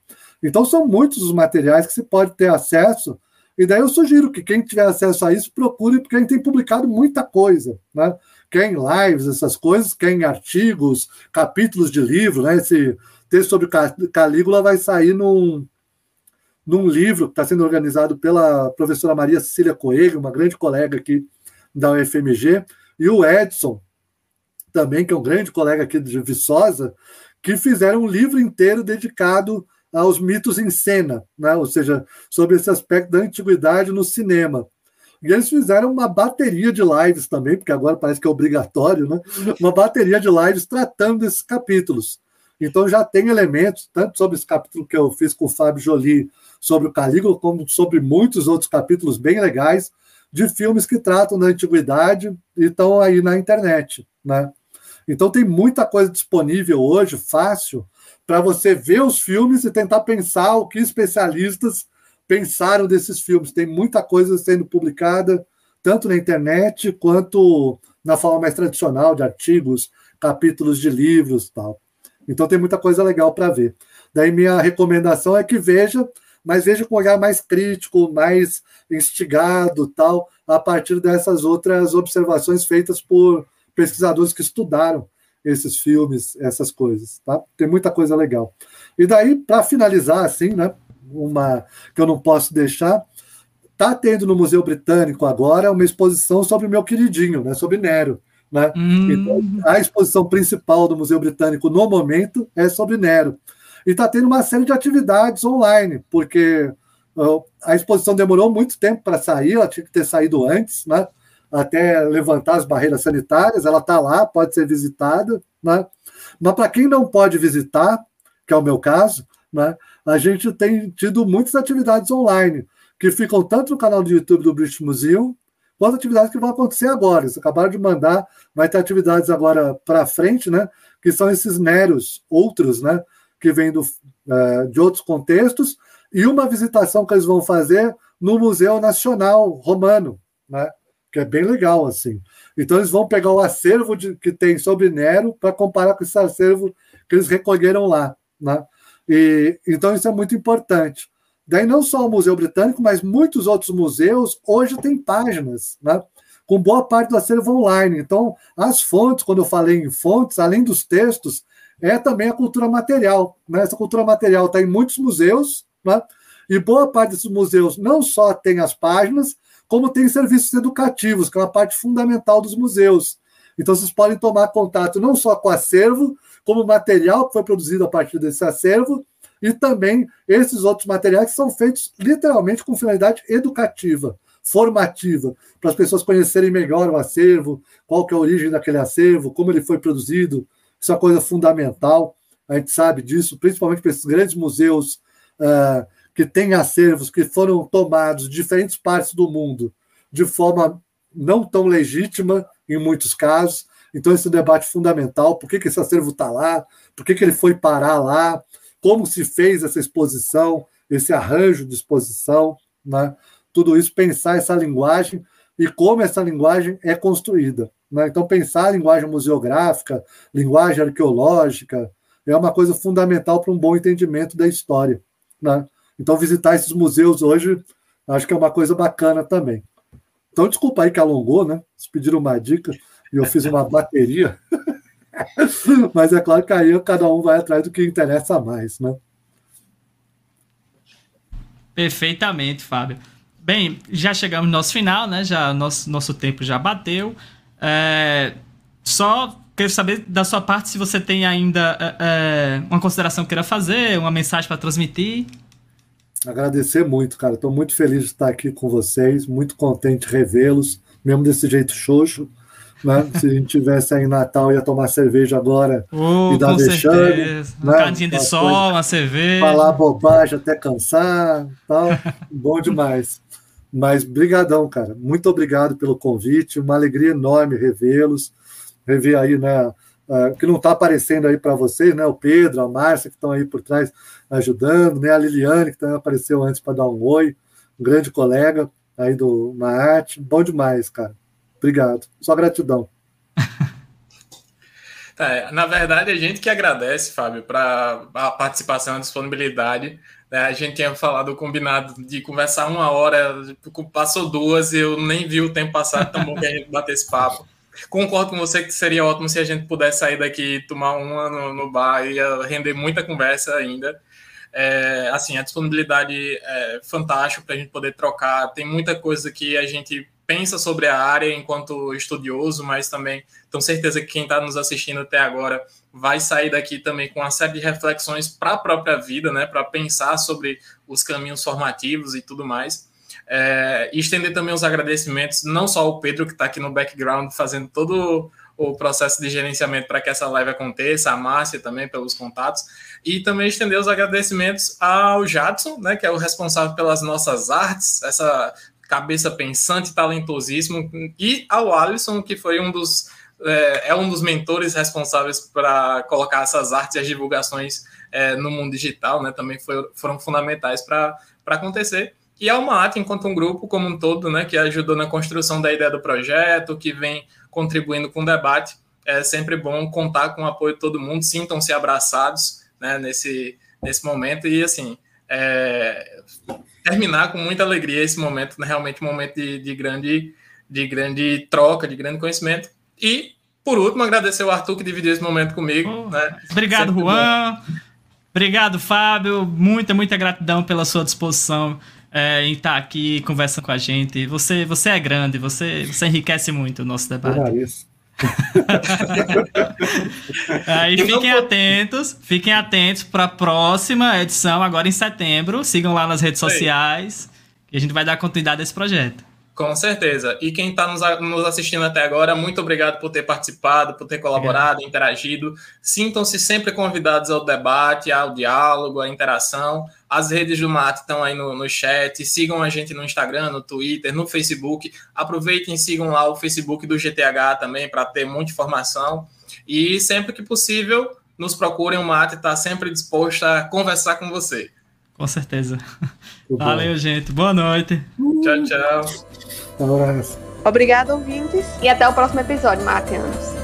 Speaker 4: Então, são muitos os materiais que se pode ter acesso, e daí eu sugiro que quem tiver acesso a isso, procure, porque a gente tem publicado muita coisa. Né? Quer em lives, essas coisas, quer em artigos, capítulos de livro. Né? Esse texto sobre Calígula vai sair num, num livro que está sendo organizado pela professora Maria Cecília Coelho, uma grande colega aqui da UFMG, e o Edson, também, que é um grande colega aqui de Viçosa, que fizeram um livro inteiro dedicado aos mitos em cena, né? ou seja, sobre esse aspecto da antiguidade no cinema. E eles fizeram uma bateria de lives também, porque agora parece que é obrigatório, né? uma bateria de lives tratando desses capítulos. Então já tem elementos, tanto sobre esse capítulo que eu fiz com o Fábio Jolie sobre o Calígula, como sobre muitos outros capítulos bem legais de filmes que tratam da antiguidade e estão aí na internet, né? Então tem muita coisa disponível hoje, fácil, para você ver os filmes e tentar pensar o que especialistas pensaram desses filmes. Tem muita coisa sendo publicada, tanto na internet quanto na forma mais tradicional de artigos, capítulos de livros tal. Então tem muita coisa legal para ver. Daí minha recomendação é que veja mas veja com um olhar mais crítico, mais instigado, tal, a partir dessas outras observações feitas por pesquisadores que estudaram esses filmes, essas coisas, tá? Tem muita coisa legal. E daí, para finalizar, assim, né? uma que eu não posso deixar. Está tendo no Museu Britânico agora uma exposição sobre o meu queridinho, né, sobre Nero. Né? Hum. Então, a exposição principal do Museu Britânico no momento é sobre Nero. E está tendo uma série de atividades online, porque uh, a exposição demorou muito tempo para sair, ela tinha que ter saído antes, né? Até levantar as barreiras sanitárias. Ela está lá, pode ser visitada. Né? Mas para quem não pode visitar, que é o meu caso, né, a gente tem tido muitas atividades online, que ficam tanto no canal do YouTube do British Museum, quanto atividades que vão acontecer agora. Eles acabaram de mandar, vai ter atividades agora para frente, né, que são esses meros outros, né, que vêm do, uh, de outros contextos, e uma visitação que eles vão fazer no Museu Nacional Romano, né, que é bem legal, assim. Então, eles vão pegar o acervo de, que tem sobre Nero para comparar com esse acervo que eles recolheram lá. Né? E, então, isso é muito importante. Daí, não só o Museu Britânico, mas muitos outros museus hoje têm páginas, né? com boa parte do acervo online. Então, as fontes, quando eu falei em fontes, além dos textos, é também a cultura material. Né? Essa cultura material está em muitos museus, né? e boa parte desses museus não só tem as páginas, como tem serviços educativos, que é uma parte fundamental dos museus. Então, vocês podem tomar contato não só com o acervo, como material que foi produzido a partir desse acervo, e também esses outros materiais que são feitos literalmente com finalidade educativa, formativa, para as pessoas conhecerem melhor o acervo, qual que é a origem daquele acervo, como ele foi produzido. Isso é uma coisa fundamental. A gente sabe disso, principalmente para esses grandes museus uh, que têm acervos que foram tomados de diferentes partes do mundo de forma não tão legítima, em muitos casos. Então, esse debate fundamental: por que, que esse acervo está lá? Por que, que ele foi parar lá? Como se fez essa exposição, esse arranjo de exposição? Né? Tudo isso, pensar essa linguagem e como essa linguagem é construída. Né? Então, pensar a linguagem museográfica, linguagem arqueológica, é uma coisa fundamental para um bom entendimento da história. Né? Então, visitar esses museus hoje, acho que é uma coisa bacana também. Então, desculpa aí que alongou, né? Vocês pediram uma dica e eu fiz uma bateria. Mas é claro que aí cada um vai atrás do que interessa mais, né?
Speaker 5: Perfeitamente, Fábio. Bem, já chegamos no nosso final, né? Já nosso, nosso tempo já bateu. É, só quero saber da sua parte se você tem ainda é, é uma consideração que queira fazer, uma mensagem para transmitir.
Speaker 4: Agradecer muito, cara. Estou muito feliz de estar aqui com vocês, muito contente de revê-los, mesmo desse jeito xoxo. Né? Se a gente tivesse aí em Natal, ia tomar cerveja agora
Speaker 5: oh, e dar vexame. Né? Um bocadinho de sol, uma cerveja.
Speaker 4: Falar bobagem até cansar, tal. Bom demais. Mas brigadão, cara. Muito obrigado pelo convite. Uma alegria enorme revê-los. Rever aí, né? Uh, que não está aparecendo aí para vocês, né? O Pedro, a Márcia, que estão aí por trás ajudando, né? A Liliane, que também apareceu antes para dar um oi, um grande colega aí do Maate. Bom demais, cara. Obrigado. Só gratidão.
Speaker 3: É, na verdade, a gente que agradece, Fábio, para a participação, a disponibilidade. Né? A gente tinha falado, combinado de conversar uma hora, passou duas e eu nem vi o tempo passar, tão bom que a gente bater esse papo. Concordo com você que seria ótimo se a gente pudesse sair daqui e tomar uma no, no bar, ia render muita conversa ainda. É, assim, a disponibilidade é fantástica para a gente poder trocar. Tem muita coisa que a gente pensa sobre a área enquanto estudioso, mas também tenho certeza que quem está nos assistindo até agora vai sair daqui também com uma série de reflexões para a própria vida, né, para pensar sobre os caminhos formativos e tudo mais. É, e estender também os agradecimentos, não só ao Pedro, que está aqui no background fazendo todo o processo de gerenciamento para que essa live aconteça, a Márcia também pelos contatos, e também estender os agradecimentos ao Jadson, né, que é o responsável pelas nossas artes, essa cabeça pensante, talentosíssimo, e ao Alisson, que foi um dos é, é um dos mentores responsáveis para colocar essas artes e as divulgações é, no mundo digital, né, também foi, foram fundamentais para acontecer. E a Almaat, enquanto um grupo como um todo, né, que ajudou na construção da ideia do projeto, que vem contribuindo com o debate, é sempre bom contar com o apoio de todo mundo, sintam-se abraçados né, nesse, nesse momento e, assim, é, terminar com muita alegria esse momento, né, realmente um momento de, de, grande, de grande troca, de grande conhecimento. E, por último, agradecer o Arthur que dividiu esse momento comigo. Oh, né?
Speaker 5: Obrigado, sempre Juan. Bom. Obrigado, Fábio. Muita, muita gratidão pela sua disposição é, em estar aqui conversando com a gente. Você, você é grande, você, você enriquece muito o nosso debate. isso. Aí fiquem atentos, fiquem atentos para a próxima edição, agora em setembro. Sigam lá nas redes sociais e a gente vai dar continuidade a esse projeto.
Speaker 3: Com certeza. E quem está nos, nos, assistindo até agora, muito obrigado por ter participado, por ter colaborado, obrigado. interagido. Sintam-se sempre convidados ao debate, ao diálogo, à interação. As redes do Mate estão aí no, no chat. Sigam a gente no Instagram, no Twitter, no Facebook. Aproveitem e sigam lá o Facebook do GTH também para ter muita informação. E sempre que possível, nos procurem. O Mate está sempre disposto a conversar com você.
Speaker 5: Com certeza. Valeu, gente. Boa noite.
Speaker 3: Tchau, tchau.
Speaker 1: Obrigado, ouvintes. E até o próximo episódio, Mateanos.